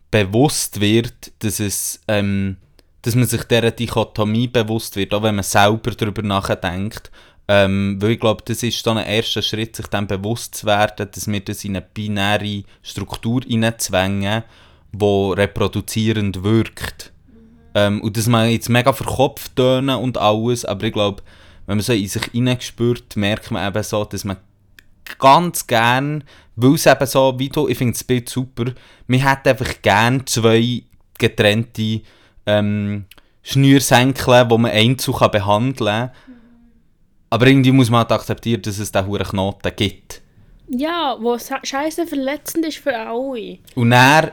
bewusst wird, dass es, ähm, dass man sich dieser Dichotomie bewusst wird, auch wenn man selber darüber nachdenkt. Ähm, weil ich glaube, das ist dann ein erster Schritt, sich dann bewusst zu werden, dass wir das in eine binäre Struktur hineinzwängen, die reproduzierend wirkt. Ähm, und dass man jetzt mega verkopft tönen und alles, aber ich glaube, wenn man so in sich hineinspürt, merkt man eben so, dass man ganz gern, weil es eben so, wie du, ich finde das Bild super, man hätte einfach gern zwei getrennte ähm, Schnürsenkel, die man einzeln behandeln kann. Aber irgendwie muss man halt akzeptieren, dass es diesen hohen Knoten gibt. Ja, wo sa- scheiße verletzend ist für alle. Und dann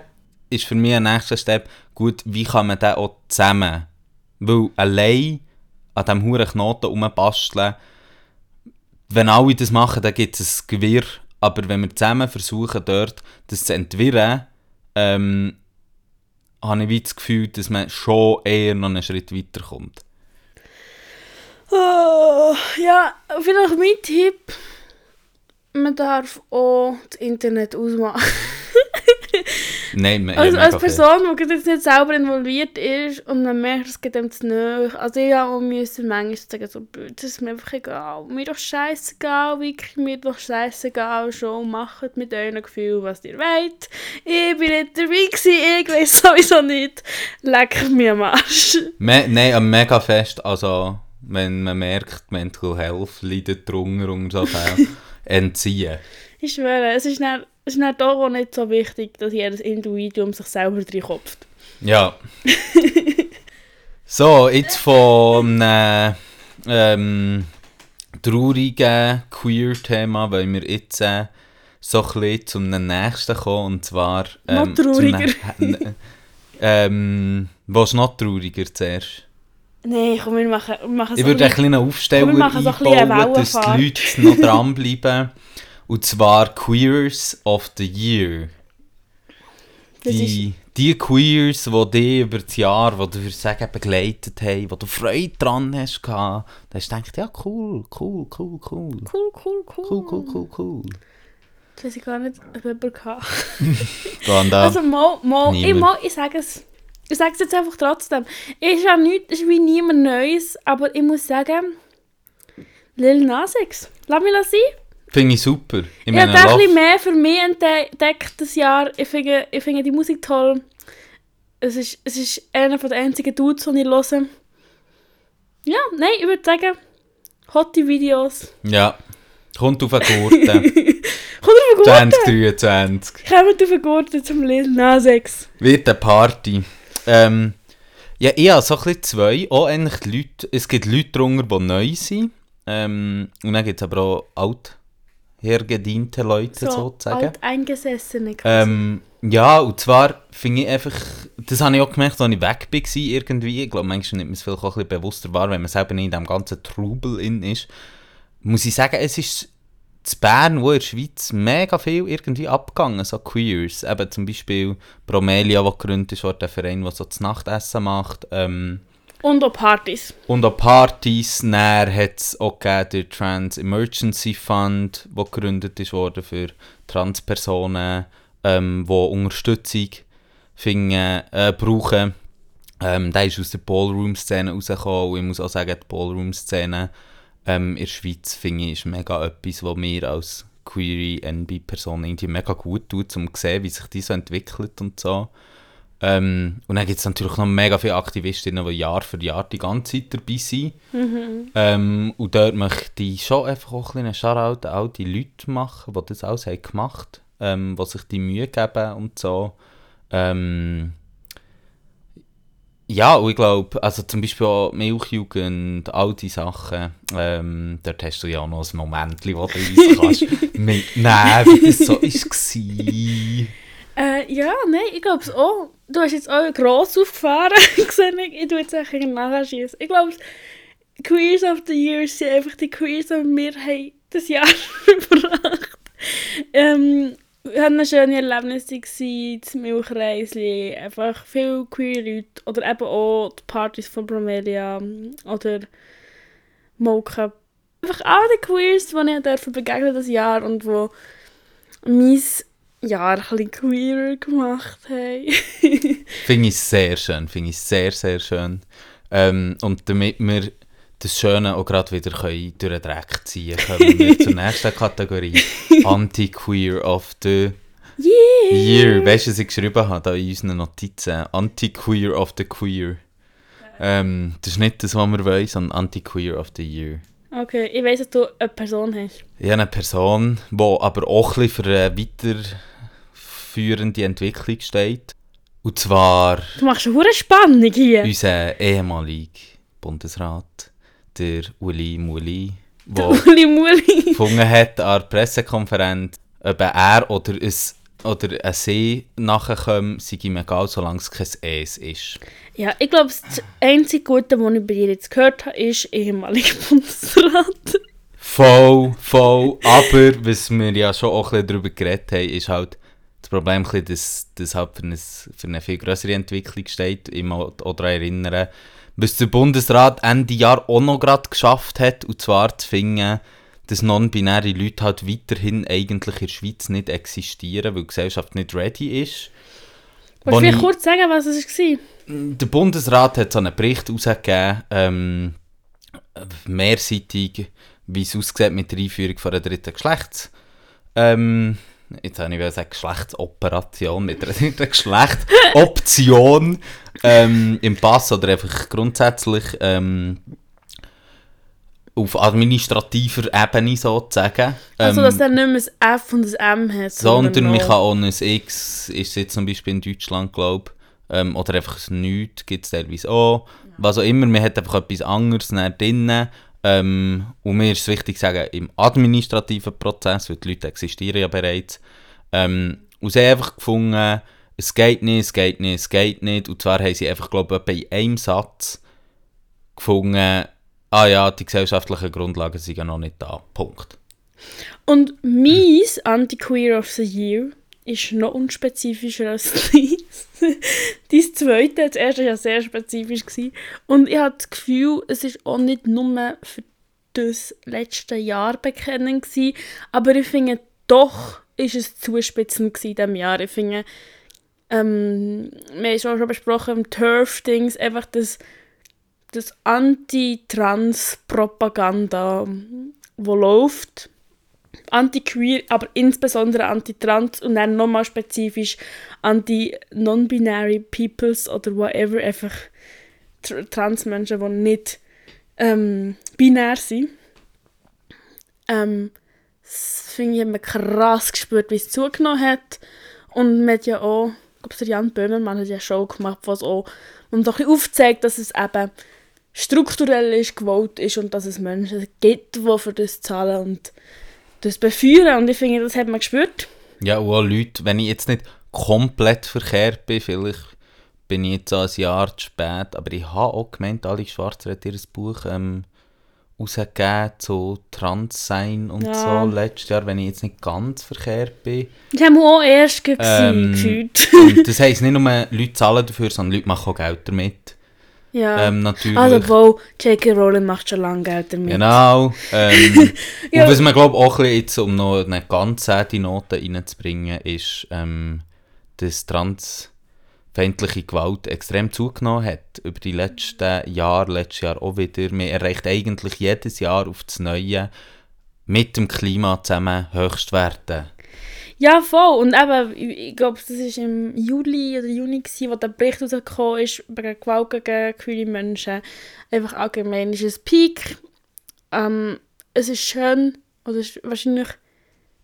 ist für mich ein nächster Step, gut, wie kann man den auch zusammen? Weil allein an diesem hohen Knoten rumbasteln, wenn alle das machen, dann gibt es ein Gewirr. Aber wenn wir zusammen versuchen, dort das zu entwirren, ähm, habe ich das Gefühl, dass man schon eher noch einen Schritt weiterkommt. Oh, ja, vielleicht mein Tipp. Man darf auch das Internet ausmachen. Nein, man, Also als. Person, die jetzt nicht selber involviert ist und man merkt, es geht einem zu nahe. Also ich auch müssen manchmal sagen, so, das ist mir einfach egal. Mir doch scheißegal, wirklich, mir doch scheißegal. Schon, macht mit euren Gefühlen, was ihr wollt. Ich bin nicht dabei gewesen, ich weiß sowieso nicht. Leck mir am Arsch. Me Nein, aber mega fest. Also, wenn man merkt, Mental Health leidet drunter unter so entziehen. Ich schwöre, es ist dann, es ist dann doch auch nicht so wichtig, dass jedes Individuum sich selber reinkopft. Ja. so, jetzt von einem ähm, traurigen Queer-Thema wollen wir jetzt äh, so ein bisschen zum nächsten kommen. Und zwar. Noch zum trauriger. ähm, was noch trauriger zuerst? Nein, komm, wir machen, wir machen Ich würde ein einen kleinen Aufsteller Komm, einbauen, dass die. Leute noch dranbleiben. Und zwar Queers of the Year. Die, die Queers, die dich über das Jahr, die du für sagen begleitet haben, wo du Freude dran hast, da hast du gedacht, ja cool, cool, cool, cool. Cool, cool, cool. Cool, cool, cool, cool. Das weiß ich gar nicht, ob jemand da. Also, mal, mal, ich, mal, ich sage es. Ich sage es jetzt einfach trotzdem. Ist ja nichts, ist wie niemand Neues, aber ich muss sagen, Lil Nas X. Lass mich das sein. Finde ich super. Ich Ich habe ein bisschen mehr für mich entdeckt das Jahr. Ich finde, ich finde die Musik toll. Es ist, es ist einer der einzigen Dudes, die ich höre. Ja, nein, ich würde sagen, hotte Videos. ja, kommt auf den Gurten. Kommt auf den Gurten. 2023. Kommt auf den Gurten zum Lil Nas X. Wird eine Party. Ähm, ja, ich habe so ein bisschen zwei. Auch eigentlich die Leute, es gibt Leute drunter, die neu sind. Ähm, und dann gibt es aber auch althergediente Leute, So, sozusagen. alteingesessene quasi. Ähm, Ja, und zwar finde ich einfach, das habe ich auch gemerkt, als ich weg war irgendwie. Ich glaube, manchmal nimmt man es vielleicht auch ein bisschen bewusster wahr, wenn man selber nicht in diesem ganzen Trubel in ist. Muss ich sagen, es ist zu Bern, wo in der Schweiz mega viel irgendwie abgegangen, so Queers. Eben zum Beispiel Bromelia, der gegründet ist, der Verein, der so das Nachtessen macht. Ähm, Und auch Partys. und auch Partys. Dann hat es auch gegeben, den Trans Emergency Fund, der gegründet ist worden für Transpersonen, ähm, die Unterstützung finden, äh, brauchen. Ähm, der ist aus der Ballroom-Szene rausgekommen und ich muss auch sagen, die Ballroom-Szene ähm, in der Schweiz finde ich ist mega etwas, was mir als queere NB-Person irgendwie mega gut tut, um zu sehen, wie sich die so entwickelt und so. Ähm, und dann gibt es natürlich noch mega viele Aktivistinnen, die Jahr für Jahr die ganze Zeit dabei sind. Ähm, und dort möchte ich schon einfach auch ein bisschen Shoutout an all die Leute machen, die das alles haben gemacht haben, ähm, die sich die Mühe geben und so. Ähm, ja, und ich glaube, also zum Beispiel auch Milchjugend, all diese Sachen, ähm, dort hast du ja auch noch ein Moment, wo du kannst mitnehmen, wie das so war. Äh, ja, nein, ich glaube es auch. Du hast jetzt auch gross aufgefahren, gesehen. Ich, tue jetzt einfach nachher schießen. Ich glaube, Queers of the Year sind einfach die Queers, die wir haben das Jahr verbracht. Ähm, wir hatten schöne Erlebnisse, das Milchreisli, einfach viele queer Leute. Oder eben auch die Partys von Bromelia oder Mocha. Einfach alle die Queers, die ich dürfen begegnen Jahr und die mein Jahr ein queerer gemacht haben. Finde ich sehr schön, finde ich sehr, sehr schön. Ähm, und damit wir das Schöne auch gerade wieder können durch den Dreck ziehen können, kommen wir zur nächsten Kategorie. Anti-Queer of the Yeah! Year. Weißt du, was ich geschrieben habe da in unseren Notizen? Anti-Queer of the Queer. Ähm, das ist nicht das, was wir wollen, sondern Anti-Queer of the Year. Okay, ich weiss, dass du eine Person hast. Ich habe eine Person, die aber auch ein für eine weiterführende Entwicklung steht. Und zwar Du machst eine hohe Spannung hier. unser ehemaliger Bundesrat, der Uli Muli, der Uli Muli. gefunden hat an der Pressekonferenz, ob er oder ein, oder ein See nachher sei ihm egal, solange es kein Es ist. Ja, ich glaube, das einzige Gute, was ich bei dir jetzt gehört habe, ist ehemaliger Bundesrat. Voll, voll. Aber was wir ja schon auch ein bisschen darüber geredet haben, ist halt das Problem, dass das halt für eine, für eine viel größere Entwicklung steht. Ich muss auch daran erinnern, was der Bundesrat Ende Jahr auch noch gerade geschafft hat, und zwar zu finden, dass non-binäre Leute halt weiterhin eigentlich in der Schweiz nicht existieren, weil die Gesellschaft nicht ready ist. Willst du ich- kurz sagen, was es war? der Bundesrat hat so einen Bericht herausgegeben, ähm, mehrseitig, wie es aussieht mit der Einführung von der dritten Geschlechts... Ähm, jetzt habe ich wieder gesagt, Geschlechtsoperation mit dritten Geschlechtsoption ähm, im Pass oder einfach grundsätzlich ähm, auf administrativer Ebene sozusagen. Also, Ähm, dass er nicht mehr ein F und ein M hat. sondern man kann auch ein X, ist jetzt zum Beispiel in Deutschland, glaube ich, ähm, oder einfach ein Nichts, gibt es teilweise auch. Was auch immer, man hat einfach etwas anderes dann drin. Ähm, und mir ist es wichtig zu sagen, im administrativen Prozess, weil die Leute existieren ja bereits, ähm, und sie haben einfach gefunden, es geht nicht, es geht nicht, es geht nicht. Und zwar haben sie einfach, glaube ich, in einem Satz gefunden, ah ja, die gesellschaftlichen Grundlagen sind ja noch nicht da. Punkt. Und mein Anti-Queer of the Year ist noch unspezifischer als dies. Dein zweite, das erste war ja sehr spezifisch. Gewesen. Und ich habe das Gefühl, es ist auch nicht nur für das letzte Jahr bekennend gewesen, aber ich finde, doch ist es zuspitzend gewesen in diesem Jahr. Ich finde, ähm, wir haben es auch schon besprochen, im Turf-Dings, einfach das, das Anti-Trans-Propaganda, wo läuft anti-queer, aber insbesondere anti-trans und dann nochmal spezifisch anti-non-binary peoples oder whatever, einfach tr Transmenschen, die nicht ähm, binär sind. Ähm, das finde ich, man krass gespürt, wie es zugenommen hat. Und man hat ja auch, ich glaube, der Jan Böhmermann hat ja eine Show gemacht, was auch und so ein aufzeigt, dass es eben strukturell ist, gewollt ist und dass es Menschen gibt, die für das zahlen und das befeuern. Und ich finde, das hat man gespürt. Ja, und auch Leute, wenn ich jetzt nicht komplett verkehrt bin. Vielleicht bin ich jetzt so ein Jahr zu spät. Aber ich habe auch gemeint, Ali Schwarzer hat ihr Buch ähm, rausgegeben zu Transsein und Ja. so letztes Jahr, wenn ich jetzt nicht ganz verkehrt bin. Ich habe auch erst gesehen, Ähm, gefühlt. Das heisst nicht nur, Leute zahlen dafür, sondern Leute machen auch Geld damit. Ja. Ähm, natürlich. also, wo J.K. Rowling macht schon lange Geld damit. Genau. Ähm, Ja. Und was man glaube auch ein bisschen jetzt, um noch eine ganz säte Note reinzubringen, ist, ähm, dass transfeindliche Gewalt extrem zugenommen hat. Über die letzten Jahre, letztes Jahr auch wieder. Man erreicht eigentlich jedes Jahr auf das Neue mit dem Klima zusammen Höchstwerte. Ja, voll. Und eben, ich, glaube, das war im Juli oder Juni, gewesen, wo der Bericht rausgekommen ist wegen Gewalt gegen queere Menschen. Einfach allgemein ist es Peak. Ähm, es ist schön, oder es ist wahrscheinlich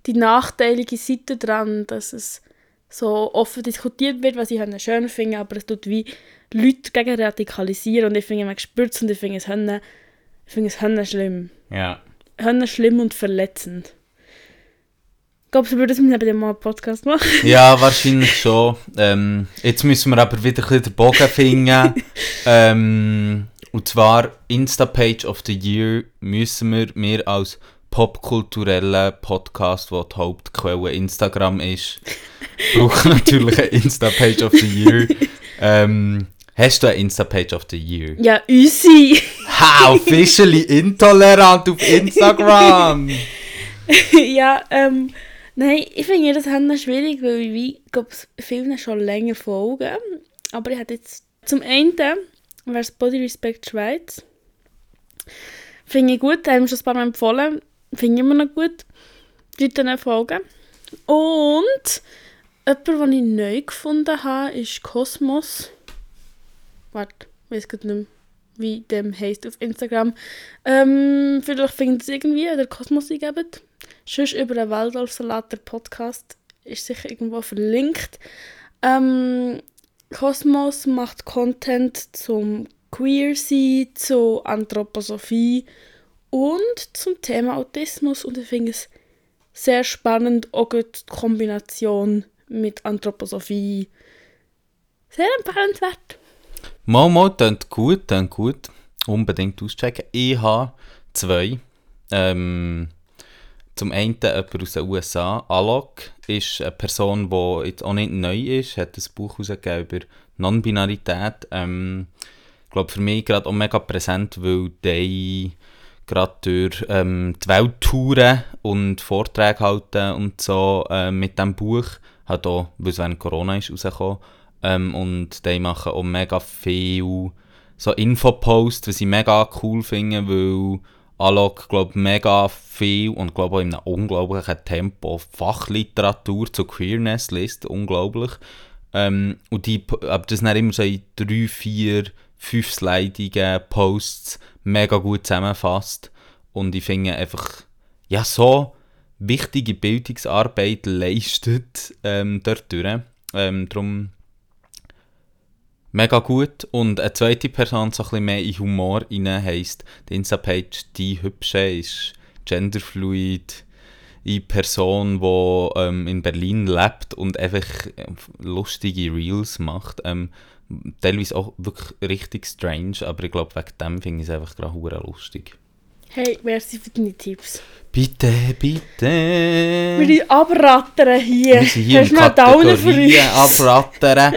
die nachteilige Seite daran, dass es so offen diskutiert wird, was ich halt schön finde, aber es tut wie Leute gegen radikalisieren und ich finde, man spürt es und ich finde es ich finde es schlimm. Ja. Hölle schlimm und verletzend. Glaubst du, wir würden mit dem mal einen Podcast machen? Ja, wahrscheinlich schon. Ähm, jetzt müssen wir aber wieder ein bisschen den Bogen finden. ähm, und zwar Insta-Page of the Year müssen wir, wir als popkulturellen Podcast, wo die Hauptquelle Instagram ist, brauchen natürlich eine Insta-Page of the Year. Ähm, hast du eine Insta-Page of the Year? Ja, unsere. Ha, officially intolerant auf Instagram! ja, ähm, nein, ich finde das Handeln schwierig, weil ich glaube vielen schon länger folge. Aber ich hätte jetzt zum einen wäre es Body Respect Schweiz. Finde ich gut, haben schon ein paar Mal empfohlen. Finde ich immer noch gut. Leute folgen. Und jemand, den ich neu gefunden habe, ist Kosmos. Warte, ich weiß gerade nicht mehr, wie dem heisst auf Instagram. Ähm, vielleicht findet es irgendwie der Kosmos eingeben. Sonst über den Waldorfsalat, der Podcast, ist sicher irgendwo verlinkt. Ähm, Kosmos macht Content zum Queer sein, zu Anthroposophie und zum Thema Autismus und ich finde es sehr spannend, auch die Kombination mit Anthroposophie. Sehr empfehlenswert. Mal, mal, klingt gut, klingt gut. Unbedingt auschecken. Ich habe zwei. Ähm, zum einen jemand aus den USA. Alok ist eine Person, die jetzt auch nicht neu ist, hat ein Buch über Non-Binarität. Ähm, ich glaube, für mich gerade auch mega präsent, weil die gerade durch ähm, die Welt touren und Vorträge halten und so äh, mit diesem Buch, hat auch, weil es während Corona ist, rausgekommen. Ähm, und die machen auch mega viel so Infoposts, was ich mega cool finde, weil Alok, glaube mega viel und glaube auch in einem unglaublichen Tempo Fachliteratur zu Queerness liest, unglaublich. Ähm, und die, aber das sind immer so drei, vier, fünfsleidigen Posts mega gut zusammenfasst. Und ich finde einfach, ja, so wichtige Bildungsarbeit leistet ähm, dort durch. Ähm, mega gut. Und eine zweite Person, so ein bisschen mehr in Humor rein, heisst, die Insta-Page «Die Hübsche» ist genderfluid, eine Person, die ähm, in Berlin lebt und einfach ähm, lustige Reels macht. Ähm, teilweise auch wirklich richtig strange, aber ich glaube, wegen dem finde ich es einfach gerade lustig. Hey, merci für deine Tipps. Bitte, bitte. Wir abrattern hier. Wir sind hier Hast im Kategorien abrattern.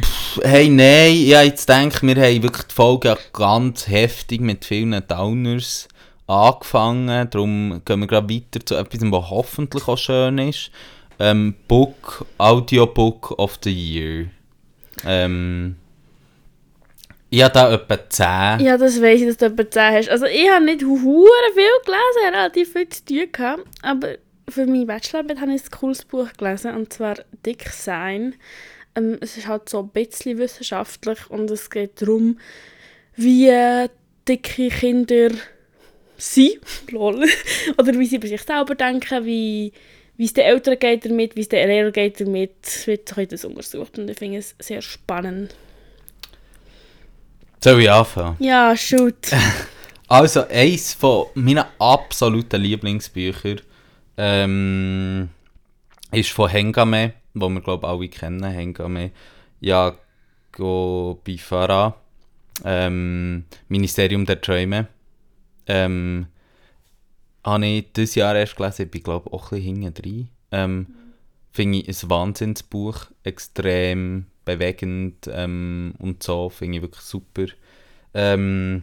Pff, Hey, nein, habe jetzt denke, wir haben wirklich die Folge ja ganz heftig mit vielen Downers angefangen. Darum gehen wir gerade weiter zu etwas, was hoffentlich auch schön ist. Ähm, Book, Audiobook of the Year. Ähm, ich habe da etwa 10. Ja, das weiss ich, dass du etwa 10 hast. Also ich habe nicht hure viel gelesen, relativ viel zu tun gehabt. Aber für meine Bachelorarbeit habe ich ein cooles Buch gelesen, und zwar «Dick Sein». Ähm, es ist halt so ein bisschen wissenschaftlich und es geht darum, wie dicke Kinder sind, lol. oder wie sie über sich selber denken, wie, wie es den Eltern geht damit, wie es den Lehrern geht damit. Es wird so das untersucht und ich finde es sehr spannend. Soll ich anfangen? Ja, shoot. Also, eins von meinen absoluten Lieblingsbüchern ähm, ist von Hengame wo wir glaube alle kennen, haben wir Jago Bifara, ähm, Ministerium der Träume. Ähm, habe ich dieses Jahr erst gelesen, ich glaube auch ein bisschen hinten drin. Ähm, Finde ich ein Wahnsinnsbuch, extrem bewegend ähm, und so, finde ich wirklich super. Ähm,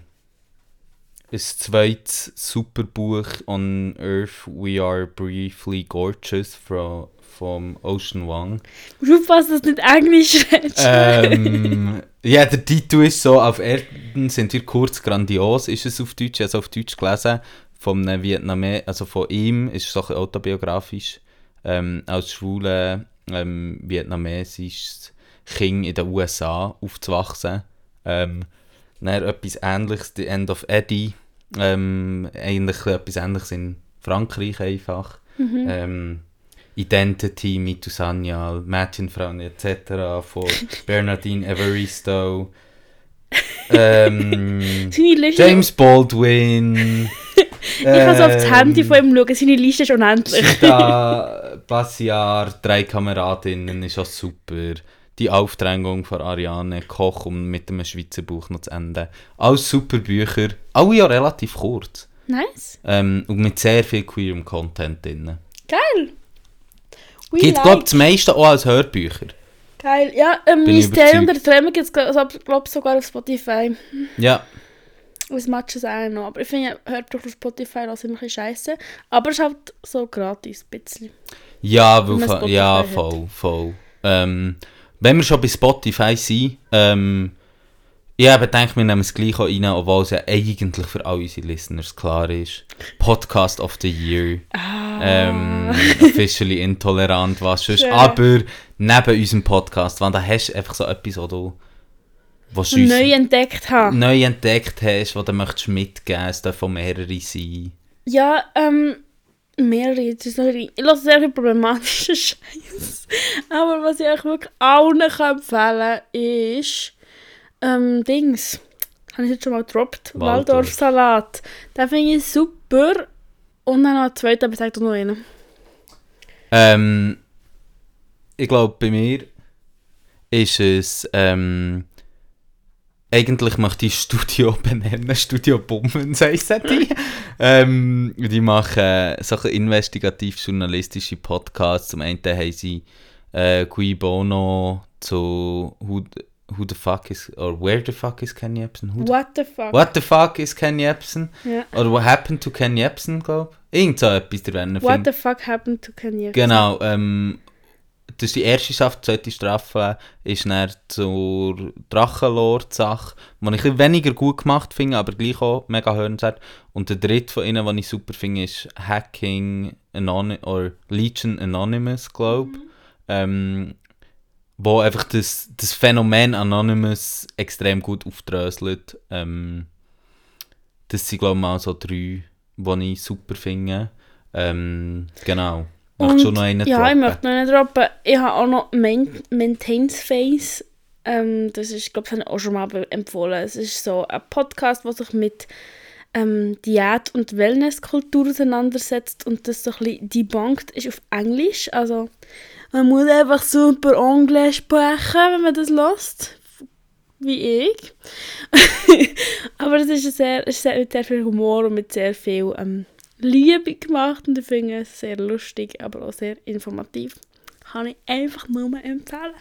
ein zweites super Buch On Earth We Are Briefly Gorgeous from, vom Ocean Wang. Ruf, was das nicht Englisch. Ähm, ja, der Titel ist so, auf Erden sind wir kurz grandios, ist es auf Deutsch, also auf Deutsch gelesen, von einem Vietnames, also von ihm, ist so ein autobiografisch, ähm, als schwule ähm, vietnamesisches Kind in den USA aufzuwachsen. Ähm, dann etwas ähnliches, The End of Eddie, ähm, eigentlich etwas ähnliches in Frankreich einfach. Ähm, Identity, Mitu Sanyal, Mädchenfrauen etc. von Bernardine Evaristo. ähm, James Baldwin. ich kann so auf das Handy von ihm schauen, seine Liste ist unendlich. Da Bassiar, drei Kameradinnen, ist auch super. Die Aufdrängung von Ariane Koch, um mit einem Schweizer Buch noch zu enden. Alles super Bücher, alle ja relativ kurz. Nice. Ähm, und mit sehr viel queerem Content drin. Geil. Gibt, glaube ich, das meiste auch als Hörbücher. Geil. Ja, ähm, Mysterium der. Träume gibt es, glaube ich, sogar auf Spotify. Ja, Das Match es auch noch. Aber ich finde, Hörbuch auf Spotify das ist ein bisschen scheiße. Aber es ist halt so gratis, ein bisschen. ja, weil, ja hat. voll, voll. Ähm, wenn wir schon bei Spotify sind, ähm, ja, aber denke, wir nehmen es gleich auch rein, obwohl es ja eigentlich für all unsere Listeners klar ist. Podcast of the Year. Ah. ähm, officially intolerant, was sonst. Schön. Aber neben unserem Podcast, wenn da hast du einfach so etwas, wo du was neu entdeckt habe. neu entdeckt hast, wo du möchtest mitgeben, es dürfen mehrere sein. Ja, ähm, mehrere. Das ist noch, ich lasse sehr viel problematischen Scheiß. Aber was ich euch wirklich allen kann empfehlen ist, ähm, Dings. Habe ich jetzt schon mal gedroppt? Waldorf. Waldorf-Salat. Den finde ich super. Und dann noch einen zweiten, aber sag doch noch einen. Ähm, ich glaube, bei mir ist es, ähm, eigentlich möchte ich Studio benennen, Studio Bummen, heisst die. ähm, die machen so ein investigativ-journalistische Podcasts. Zum einen haben sie äh, Cui Bono zu who the fuck is, or Where the fuck is Ken Jebsen? Who What the fuck? what the fuck is Ken Jebsen? Ja. Oder What happened to Ken Jebsen, glaube ich? Irgend so etwas, der werden What the fuck happened to Kanye? Genau, ähm, das ist die erste Staffel, die zweite Staffel ist dann zur Drachenlord-Sache, die ich ein bisschen weniger gut gemacht finde, aber gleich auch mega hörenswert. Und der dritte von ihnen, den ich super finde, ist Hacking Anonymous, oder Legion Anonymous, glaube ich. Ähm, wo einfach das, das Phänomen Anonymous extrem gut aufdröselt. Ähm, das sind, glaube ich, mal so drei, die ich super finde. Ähm, genau. Möchtest du noch einen Ja, ich droppen? möchte noch einen droppen. Ich habe auch noch Main Maintains Face. Ähm, das ist, glaube ich, habe ich auch schon mal empfohlen. Es ist so ein Podcast, der sich mit ähm, Diät- und Wellnesskultur auseinandersetzt und das so ein bisschen debunked ist auf Englisch. Also man muss einfach super Englisch sprechen, wenn man das lässt. Wie ich. Aber es ist, sehr, es ist mit sehr viel Humor und mit sehr viel ähm, Liebe gemacht und ich finde es sehr lustig, aber auch sehr informativ. Kann ich einfach nur empfehlen.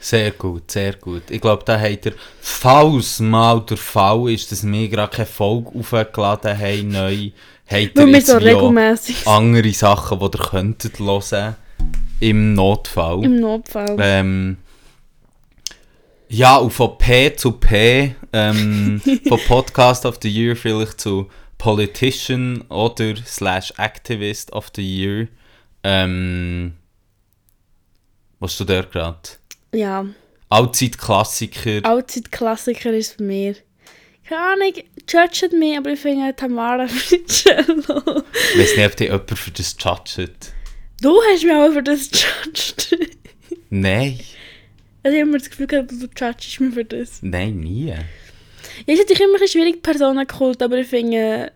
Sehr gut, sehr gut. Ich glaube, da habt ihr, falls mal der Fall ist, dass wir gerade keine Folge aufgeladen haben, neu, habt ihr wir jetzt so regelmäßig andere Sachen, die ihr könntet hören im Notfall. im Notfall. Ähm, ja, und von P zu P, ähm, von Podcast of the Year vielleicht zu Politician oder slash Activist of the Year. Ähm, was du da gerade? Ja, Allzeit-Klassiker. Allzeit-Klassiker ist bei mir. Keine Ahnung, judget mich, aber ich finde Tamara Fricello. Ich weiß nicht, ob dich jemand für das judget. Du hast mich auch für das judged. Nein, Also ich habe immer das Gefühl gehabt, du judgest mich für das. nein, nie. Ja, ist natürlich immer ein bisschen schwierig, Personenkult, aber ich finde,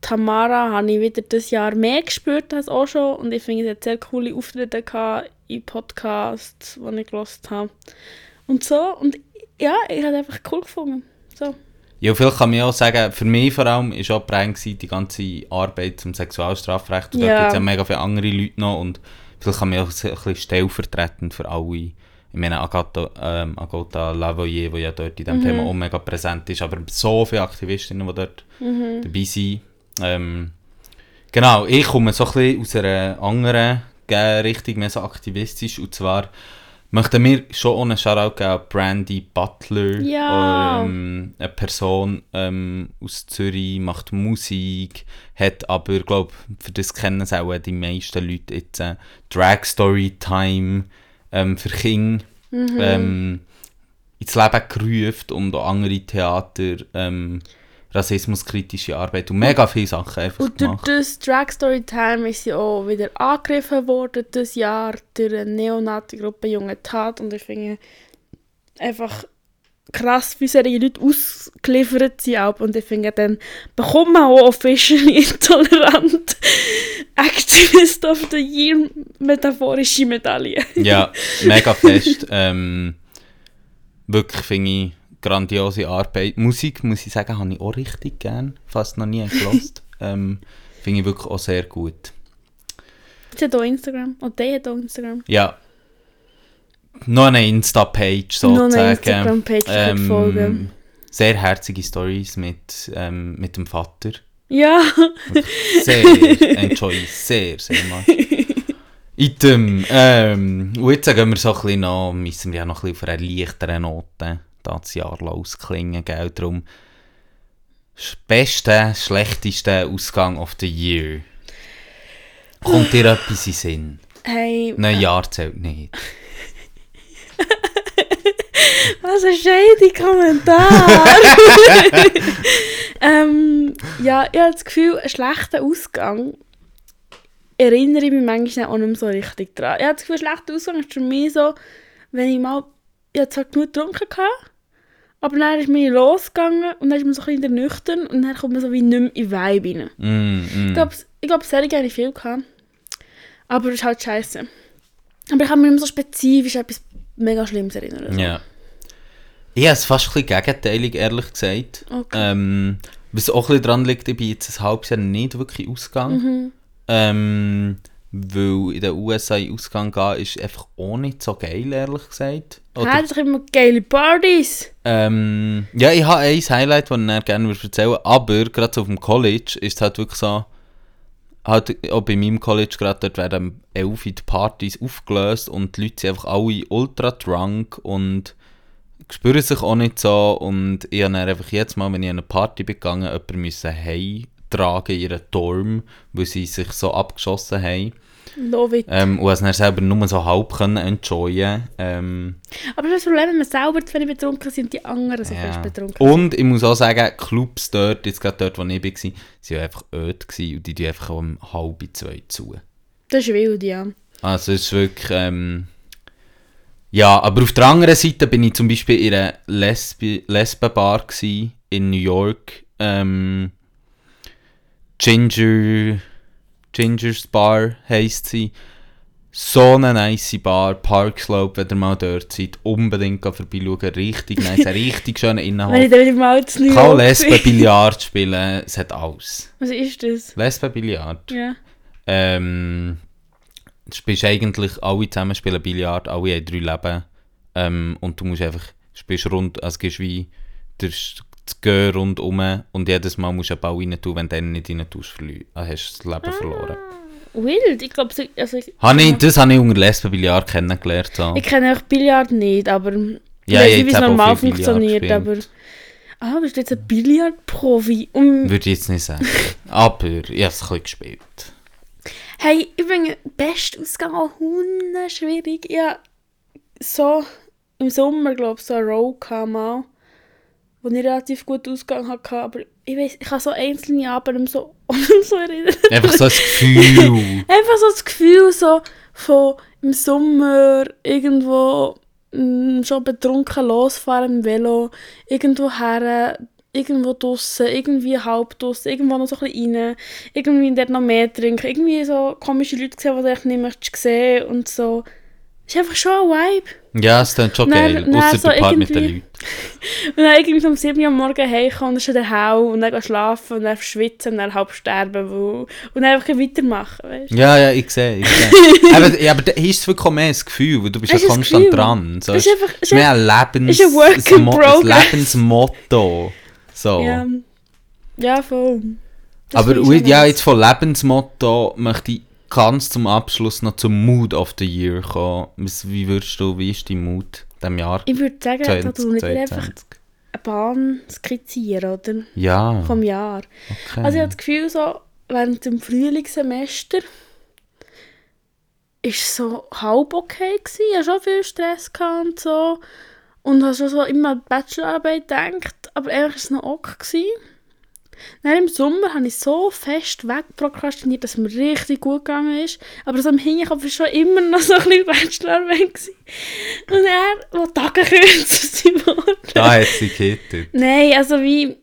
Tamara habe ich wieder das Jahr mehr gespürt als auch schon und ich finde, sie hat sehr coole Auftritte gehabt in Podcasts, die ich gehört habe. Und so, und ja, ich habe einfach cool gefunden. So. Ja, viel kann man auch sagen, für mich vor allem ist auch prägend die ganze Arbeit zum Sexualstrafrecht. Und Ja. da gibt es ja mega viele andere Leute noch und vielleicht kann man auch ein bisschen stellvertretend für alle. Ich meine, Agatha, ähm, Agota Lavoyer, die ja dort in diesem Thema auch mega präsent ist, aber so viele Aktivistinnen, die dort dabei sind. Ähm, genau, ich komme so ein bisschen aus einer anderen Richtung, mehr so aktivistisch, und zwar möchten wir schon einen Shoutout geben an Brandy Butler, Ja. ähm, eine Person ähm, aus Zürich, macht Musik, hat aber, glaube für das kennen es auch die meisten Leute jetzt, äh, Drag Story Time ähm, für Kinder. Ähm, ins Leben gerufen und auch andere Theater, ähm, rassismuskritische Arbeit und mega viele Sachen einfach Und durch gemacht. das Drag Story Time ist sie auch wieder angegriffen worden, das Jahr, durch eine Neonazi-Gruppe Junge Tat. Und ich finde einfach krass, wie solche Leute ausgeliefert sind. auch. Und ich finde, dann bekommt man auch officially intolerant Activist of the Year metaphorische Medaille. Ja, mega fest. ähm, wirklich finde ich grandiose Arbeit. Musik, muss ich sagen, habe ich auch richtig gern. Fast noch nie gelost. ähm, finde ich wirklich auch sehr gut. Sie hat auch Instagram. Und der hat auch Instagram. Ja. Noch eine Insta-Page Noch sozusagen. eine Instagram-Page ähm, folgen. Sehr herzige Stories mit, ähm, mit dem Vater. Ja. Sehr, enjoy sehr, sehr much. Item, ähm, und jetzt gehen wir so ein bisschen noch, müssen wir ja noch ein bisschen auf einer leichteren Note das Jahr ausklingen, gell, darum beste, schlechteste Ausgang of the Year. Kommt dir etwas in Sinn? Hey, Nein, Jahr zählt nicht. Was ein shady Kommentar! ähm, ja, ich habe das Gefühl, einen schlechten Ausgang erinnere ich mich manchmal auch nicht mehr so richtig dran. Ich habe das Gefühl, ein schlechter Ausgang ist für mich so, wenn ich mal, ich hatte zwar genug getrunken, gehabt, aber dann ist mir losgegangen und dann ist man so ein bisschen nüchtern und dann kommt man so wie nicht mehr in den Vibe rein. Mm, Ich mm. glaube, ich glaub, Serie habe ich viel gehabt. Aber das ist halt scheiße. Aber ich kann mich nicht mehr so spezifisch etwas mega Schlimmes erinnern. oder so. Ja. Ich habe es fast ein bisschen gegenteilig, ehrlich gesagt. Okay. Ähm, was auch ein bisschen dran liegt, ich bin jetzt ein halbes Jahr nicht wirklich ausgegangen. Mhm. Ähm, weil in den USA in Ausgang gehen ist einfach auch nicht so geil, ehrlich gesagt. Oder, das sind immer geile Partys. ähm, ja, ich habe ein Highlight, das ich dann gerne erzählen würde, aber gerade so auf dem College ist es halt wirklich so, halt auch bei meinem College gerade, dort werden 11 Uhr die Partys aufgelöst und die Leute sind einfach alle ultra drunk und spüren sich auch nicht so und ich habe einfach jetzt mal, wenn ich an eine Party bin gegangen, jemanden müssen heimtragen in ihren Dorm, weil sie sich so abgeschossen haben. Love it. Ähm, und es dann selber nur so halb können enjoyen ähm, Aber das Problem, wenn wir selber zu wenig betrunken sind die anderen so fest betrunken Und ich muss auch sagen, Clubs dort, jetzt gerade dort, wo ich war, waren ja einfach öd und die tun einfach um halb zwei zu. Das ist wild, ja. Also es ist wirklich, ähm, ja, aber auf der anderen Seite bin ich zum Beispiel in einer Lesbi Lesbenbar in New York, ähm, Ginger, Ginger's Bar heisst sie. So eine nice Bar, Park Slope, wenn ihr mal dort seid, unbedingt vorbeischauen, richtig nice, ein richtig schöner Wenn ich Innenhof. dann wieder mal zu New Kann Lesben. Billard spielen, es hat alles. Was ist das? Lesben Billard. Ja. Ähm, du spielst eigentlich, alle zusammen spielen Billard, alle haben drei Leben. Ähm, und du musst einfach, spielst rund, also gehst wie das Gehen rundum und jedes Mal musst du einen Ball rein tun, wenn du den nicht rein tust, äh, hast du das Leben verloren. Wild. Ich glaube, also, ich, Habe ich, das habe ich unter Lesben Billard kennengelernt. So. ich kenne auch Billard nicht, aber ich Ja, weiß ich nicht, wie es normal funktioniert. Aber ah, bist du jetzt ein Billard-Profi? Und Würde ich jetzt nicht sagen. Aber ich habe es ein bisschen gespielt. Hey, ich bin best ausgegangen, auch schwierig. Ja, so im Sommer, glaube ich, so eine Row kam mal, wo ich relativ gut ausgegangen hatte, aber ich weiß, ich kann so einzelne Abende mehr so, mehr so erinnern. Einfach so ein Gefühl. Einfach so das Gefühl so von im Sommer irgendwo mm, schon betrunken losfahren im Velo, irgendwo her, irgendwo draussen, irgendwie halb draussen, irgendwo noch so ein bisschen rein, irgendwie dort noch mehr trinken, irgendwie so komische Leute gesehen, die echt nicht möchtest sehen und so. Es ist einfach schon ein Vibe. Ja, es klingt schon geil. Ausser so der Part mit den Leuten. Und dann irgendwie um 7 Uhr am Morgen heimkommen dann ist der Hau und dann schlafen und dann schwitzen und dann halb sterben weil, und dann einfach weitermachen, weißt du? Ja, ja, ich sehe, ich sehe. aber, ja, aber da ist es wirklich mehr ein Gefühl, weil du bist ja konstant dran. So, Es ist einfach, ist mehr ein Lebens... ist ein. Ein Lebensmotto. So. Ja, ja voll. Das aber ja, jetzt von Lebensmotto möchte ich ganz zum Abschluss noch zum Mood of the Year kommen. Wie würdest du, wie ist dein Mood diesem Jahr Ich würde sagen, da tue ich dir einfach 2022? eine Bahn skizzieren, oder? Ja, Vom Jahr. okay. Also ich habe das Gefühl, so, während dem Frühlingssemester war es so halb okay. Gewesen. Ich hatte schon viel Stress gehabt und so. Und habe schon so immer an die Bachelorarbeit gedacht, aber eigentlich war es noch okay. Gewesen. Dann im Sommer habe ich so fest wegprokrastiniert, dass es mir richtig gut gegangen ist. Aber so im Hinterkopf war schon immer noch so ein bisschen Bachelorarbeit. Und er, wo die Tage kürzer sind worden. da hat sie gehittet. Nein, also wie.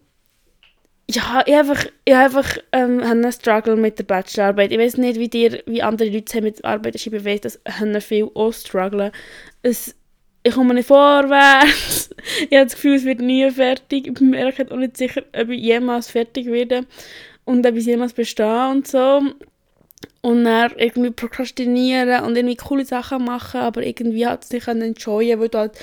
Ja, ich habe einfach, ich einfach ähm, einen Struggle mit der Bachelorarbeit. Ich weiß nicht, wie, dir, wie andere Leute haben mit Arbeit schreiben, ich weiss, dass haben viel auch strugglen. Es, ich komme nicht vorwärts. ich habe das Gefühl, es wird nie fertig. Ich bin mir auch nicht sicher, ob ich jemals fertig werde und ob ich jemals bestehe und so. Und dann irgendwie prokrastinieren und irgendwie coole Sachen machen, aber irgendwie halt es nicht können enjoyen, weil du halt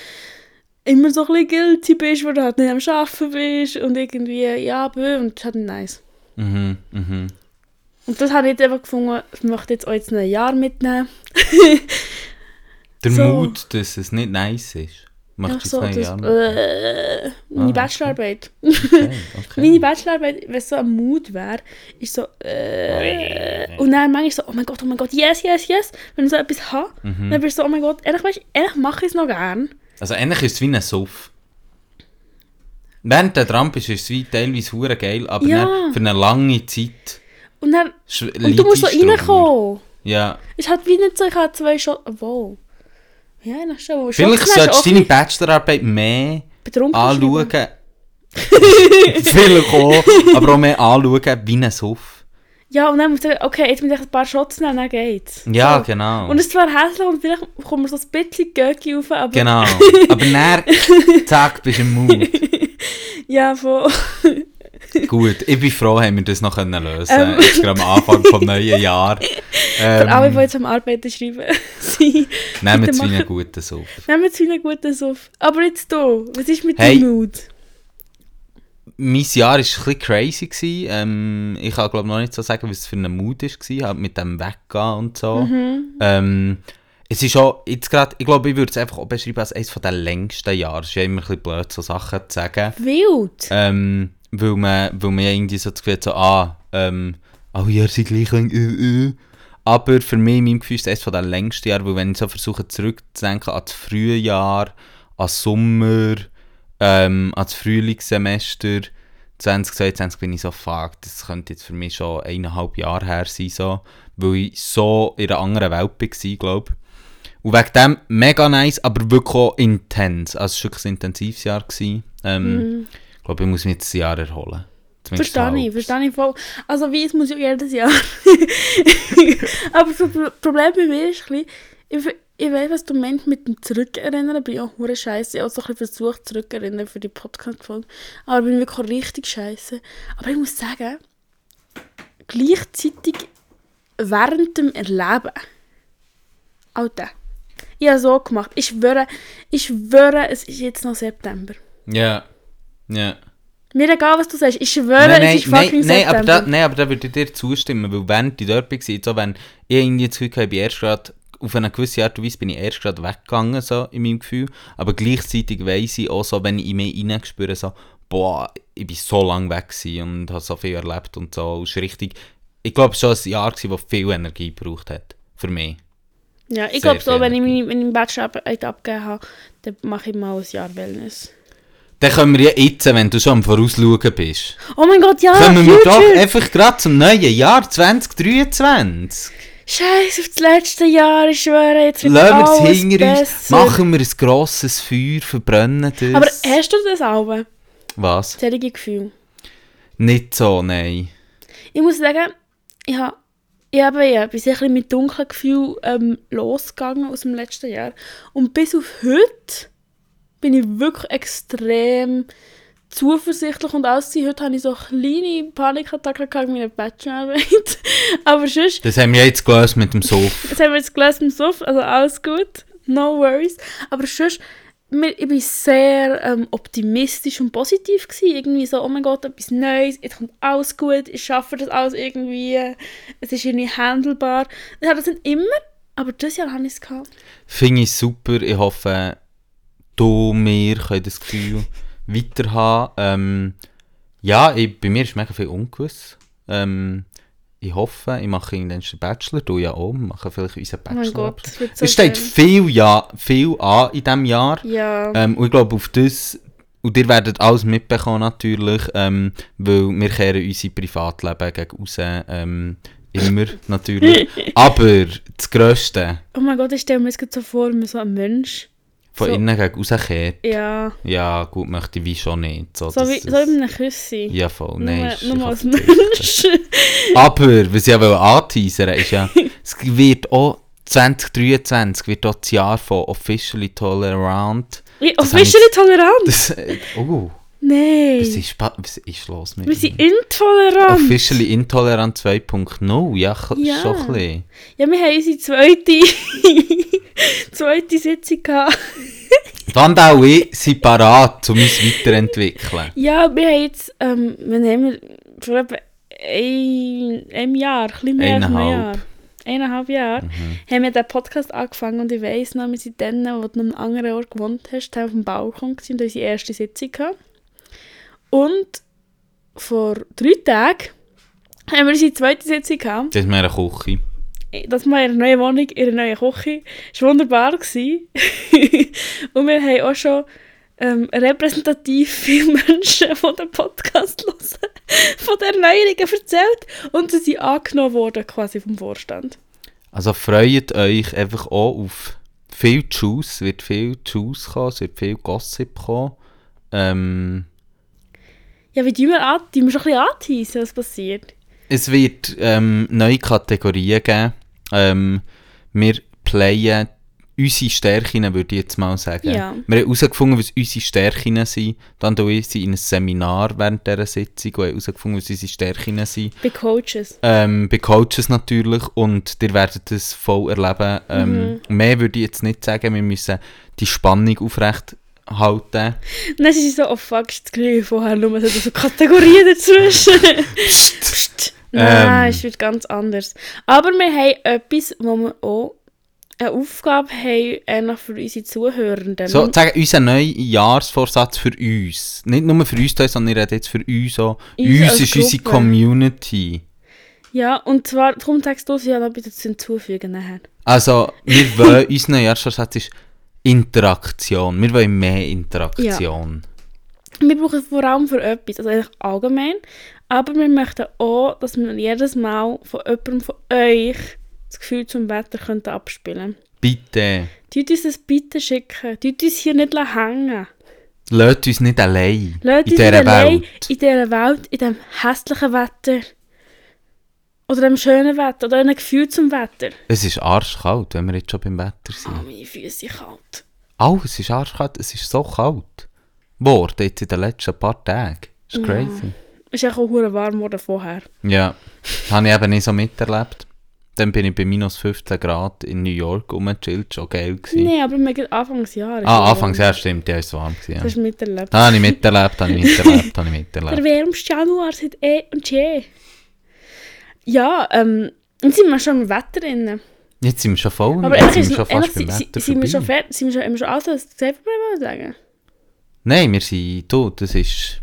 immer so ein bisschen guilty bist, weil du halt nicht am Arbeiten bist und irgendwie, ja, bö, und das ist halt nicht nice. Mhm, mhm. Und das habe ich jetzt einfach gefunden, ich möchte jetzt auch jetzt ein Jahr mitnehmen. Der So. Mut, dass es nicht nice ist. Macht jetzt so, das, äh, meine Ah, Bachelorarbeit. Okay, okay. Meine Bachelorarbeit, wenn es so ein Mut wäre, ist so, äh, und dann manchmal so, oh mein Gott, oh mein Gott, yes, yes, yes, wenn ich so etwas habe, Mhm. dann bist du so, oh mein Gott, ehrlich, weißt, ehrlich mache ich es noch gern. Also eigentlich ist es wie ein Suff. Während du dran bist, ist es wie teilweise hure geil, aber Ja. für eine lange Zeit Und dann, und du musst so reinkommen. Ja. Es hat wie nicht so, ich habe zwei schon, wow. Ja, na schon. Vielleicht solltest du deine Bachelorarbeit mehr betrunken anschauen. Vielleicht auch, aber auch mehr anschauen wie ein Suff. Ja, und dann muss ich okay, jetzt muss ich ein paar Shots nehmen, dann geht's. Ja, So. genau. Und es ist zwar hässlich und vielleicht kommt mir so ein bisschen Göcki rauf, aber Genau. Aber dann, zack, bist du im Mut. ja, voll. Gut, ich bin froh, haben wir das noch können lösen Ähm. Jetzt gerade am Anfang des neuen Jahres. Für alle, die Ähm, jetzt am Arbeiten schreiben, sie nehmen machen. einen guten Suff. nehmen es wie einen guten Suff. Aber jetzt du, was ist mit Hey. deinem Mood? Mein Jahr war ein bisschen crazy. Gewesen. Ähm, ich kann glaube noch nicht so sagen, was es für ein Mut war, halt mit dem Weggehen und so. Mhm. Ähm, es ist auch, jetzt gerade, ich glaube, ich würde es einfach auch beschreiben als eines der längsten Jahre. Es ist ja immer ein bisschen blöd, so Sachen zu sagen. Wild. Ähm, weil, man, weil man ja irgendwie so das Gefühl hat, so, ah, ähm, oh ja, sie gleich lang, äh, äh. Aber für mich, in meinem Gefühl, ist es eines der längsten Jahre, weil wenn ich so versuche zurückzudenken an das frühe Jahr, an Sommer, ähm, an das Frühlingssemester 2022 bin ich so, fuck, das könnte jetzt für mich schon eineinhalb Jahre her sein, so, weil ich so in einer anderen Welt war, glaube Und wegen dem mega nice, aber wirklich auch intens. Also es war wirklich ein intensives Jahr. Gewesen. Ähm, Mhm. Ich glaube, ich muss mich jetzt ein Jahr erholen. Verstehe ich, verstehe ich voll. Also wie, es muss ja jedes Jahr. Aber das Pro- Problem bei mir ist ein bisschen, ich, ich weiß, was du meinst mit dem Zurückerinnern, bin ich auch hure scheiße. Ich habe auch so ein bisschen versucht, zurückerinnern für die Podcast-Folge. Aber ich bin wirklich richtig scheiße. Aber ich muss sagen, gleichzeitig während dem Erleben. Alter. Ich habe so gemacht. Ich schwöre, ich schwöre, es ist jetzt noch September. Ja. Ja. Mir egal, was du sagst. Ich schwöre, Nein, es nein, ist fucking nein, nein, aber September. da, nein, aber da würde ich dir zustimmen, weil während ich dort war, so, wenn ich irgendwie das Gefühl bin erst gerade, auf eine gewisse Art und Weise bin ich erst gerade weggegangen, so, in meinem Gefühl, aber gleichzeitig weiss ich auch so, wenn ich in mich hineinspüre, so, boah, ich bin so lange weg und habe so viel erlebt und so, es ist richtig, ich glaube, es war schon ein Jahr, gewesen, das viel Energie gebraucht hat, für mich. Ja, ich glaube so, wenn ich Energie. meine, wenn ich meine Bachelorarbeit abgegeben habe, dann mache ich mal ein Jahr Wellness. Dann können wir ja jetzt, wenn du schon am Vorausschauen bist, Oh mein Gott, ja, kommen wir doch einfach gerade zum neuen Jahr 2023. Scheiße, auf das letzte Jahr, ich schwöre, jetzt wird Lassen wir es hinter uns, machen wir ein grosses Feuer, verbrennen das. Aber hast du das Album? Was? Solche Gefühle. Nicht so, nein. Ich muss sagen, ich habe ich habe ja, bin sicher mit dunklen Gefühlen ähm, losgegangen aus dem letzten Jahr. Und bis auf heute bin ich wirklich extrem zuversichtlich und alles. Heute habe ich so kleine Panikattacken mit meiner Bachelorarbeit. Aber sonst, Das haben wir jetzt gelöst mit dem Sof. das haben wir jetzt gelesen im Sof, also alles gut. No worries. Aber sonst, ich war sehr ähm, optimistisch und positiv. Gewesen. Irgendwie so, oh mein Gott, etwas Neues, jetzt kommt alles gut, ich schaffe das alles irgendwie, es ist irgendwie handelbar. Ich habe das nicht immer, aber dieses Jahr habe ich es gehabt. Finde ich super. Ich hoffe, du, wir können das Gefühl weiter haben. Ähm, ja, ich, bei mir ist mega viel ungewiss. Ähm, ich hoffe, ich mache irgendwann den Bachelor, du ja auch, wir machen vielleicht unseren Oh Bachelor. Gott, das wird so es steht viel, ja, viel an in diesem Jahr. Ja, Ähm, und ich glaube, auf das, und ihr werdet alles mitbekommen natürlich, ähm, weil wir kehren unser Privatleben gegen raus, ähm, immer natürlich. Aber das Grösste oh mein Gott, ich stelle mir jetzt so vor, wie so ein Mensch. Von So. innen gegen rauskehrt, Ja, ja gut, möchte ich wie schon nicht. So, so wie, so wie einem Küssi. Ja voll, nein. nur, nur als. Mensch. Aber, was ich auch anteasern ist ja, es wird auch 2023 wird auch das Jahr von Officially Tolerant. Wie, Das officially tolerant? Das, äh, oh, Nein. was ist, was ist los mit Wir sind intolerant. Officially Intolerant 2.0, ja, Ja. schon ein bisschen. Ja, wir haben unsere zweite, zweite Sitzung gehabt. Wanda und ich sind parat, um uns weiterentwickeln. Ja, wir haben jetzt, ähm, wann haben wir, vor etwa ein, einem Jahr, ein bisschen mehr als einem. Jahr, eineinhalb Jahre, haben wir den Podcast angefangen und ich weiss noch, wir sind dann, wo du an einem anderen Ort gewohnt hast, auf dem Balkon gewesen und unsere erste Sitzung gehabt. Und vor drei Tagen haben wir unsere zweite Sitzung gehabt. Das ist mir eine Küche. Das mal in einer neuen Wohnung, in einer neuen Küche. Es war wunderbar. und wir haben auch schon ähm, repräsentativ viele Menschen, die den Podcast hören, von der Erneuerungen erzählt. Und sie sind angenommen worden quasi vom Vorstand. Also freut euch einfach auch auf viel Juice, es wird viel Juice kommen, es wird viel Gossip kommen. Ähm, Ja, wie tun wir, an, tun wir schon ein bisschen anteasen, was passiert? es wird ähm, neue Kategorien geben. Ähm, wir playen unsere Stärken, würde ich jetzt mal sagen. Ja. Wir haben herausgefunden, was unsere Stärken sind. Dann tun wir sie in ein Seminar während dieser Sitzung und haben herausgefunden, was unsere Stärken sind. Bei Coaches. Ähm, bei Coaches natürlich und ihr werdet das voll erleben. Ähm, Mehr würde ich jetzt nicht sagen, wir müssen die Spannung aufrecht halten. Dann sind sie so, oh fuck, ist das gleiche vorher, nur so so Kategorien dazwischen. Psst. Nein, Ähm. es wird ganz anders. Aber wir haben etwas, wo wir auch eine Aufgabe haben, ähnlich für unsere Zuhörenden. So, sagen, unser neuer Jahresvorsatz für uns. Nicht nur für uns, sondern ich rede jetzt für uns auch. Uns Uns ist unsere Gruppe. Community. Ja, und zwar, darum sagst du es ja noch bitte zu hinzufügen nachher. Also, wir wollen, unser Jahresvorsatz ist Interaktion. Wir wollen mehr Interaktion. Wir brauchen vor allem für etwas, also eigentlich allgemein, aber wir möchten auch, dass wir jedes Mal von jemandem von euch das Gefühl zum Wetter könnten abspielen Bitte, Tut uns das bitte schicken. Tut uns hier nicht hängen. lasst uns nicht allein Lasst in dieser Welt. in dieser Welt, in diesem hässlichen Wetter. Oder dem schönen Wetter. Oder einem Gefühl zum Wetter. Es ist arschkalt, wenn wir jetzt schon beim Wetter Oh, sind. meine Füße sind kalt. Oh, es ist arschkalt, es ist so kalt. Worden jetzt in den letzten paar Tagen. Das ist Ja. crazy. Es ist auch hure warm geworden vorher. Ja, habe ich eben nicht so miterlebt. Dann bin ich bei minus 15 Grad in New York rumgechillt, schon geil gewesen. Nein, aber gehen Anfangsjahr. Ah, Anfangsjahr stimmt, ja, ist warm gewesen. Das Ja. hast du miterlebt. Da habe ich miterlebt, habe ich miterlebt, habe ich Der miterlebt. wärmste Januar seit eh und je. Ja, ähm, jetzt sind wir schon im Wetter drin. Jetzt sind wir schon voll, Aber jetzt sind wir schon fast beim Wetter sind wir schon fertig? Sind wir schon, haben wir schon alles gesagt, was wir sagen? Nein, wir sind, du, das ist...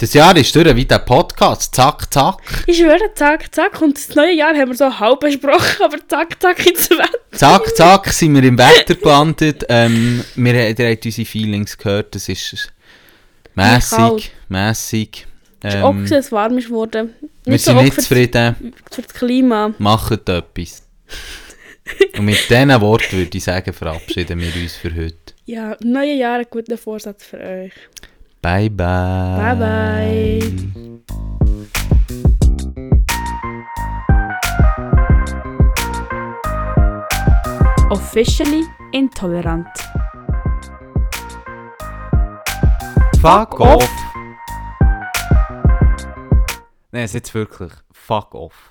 Das Jahr ist durch wie der Podcast, zack, zack. Ich schwöre, zack, zack. Und das neue Jahr haben wir so halb besprochen, aber zack, zack ins Wetter. Zack, zack, sind wir im Wetter gelandet. Ähm, wir haben, ihr habt unsere Feelings gehört, das ist mässig, mässig. Es ist auch Ähm, dass es warm ist worden. wir Nicht so sind auch nicht zufrieden. für das Klima. macht etwas. Und mit diesen Worten würde ich sagen, verabschieden wir uns für heute. Ja, neue Jahr, ein guter Vorsatz für euch. Bye, bye. Bye, bye. Officially intolerant. Fuck off. Nein, jetzt wirklich. Fuck off.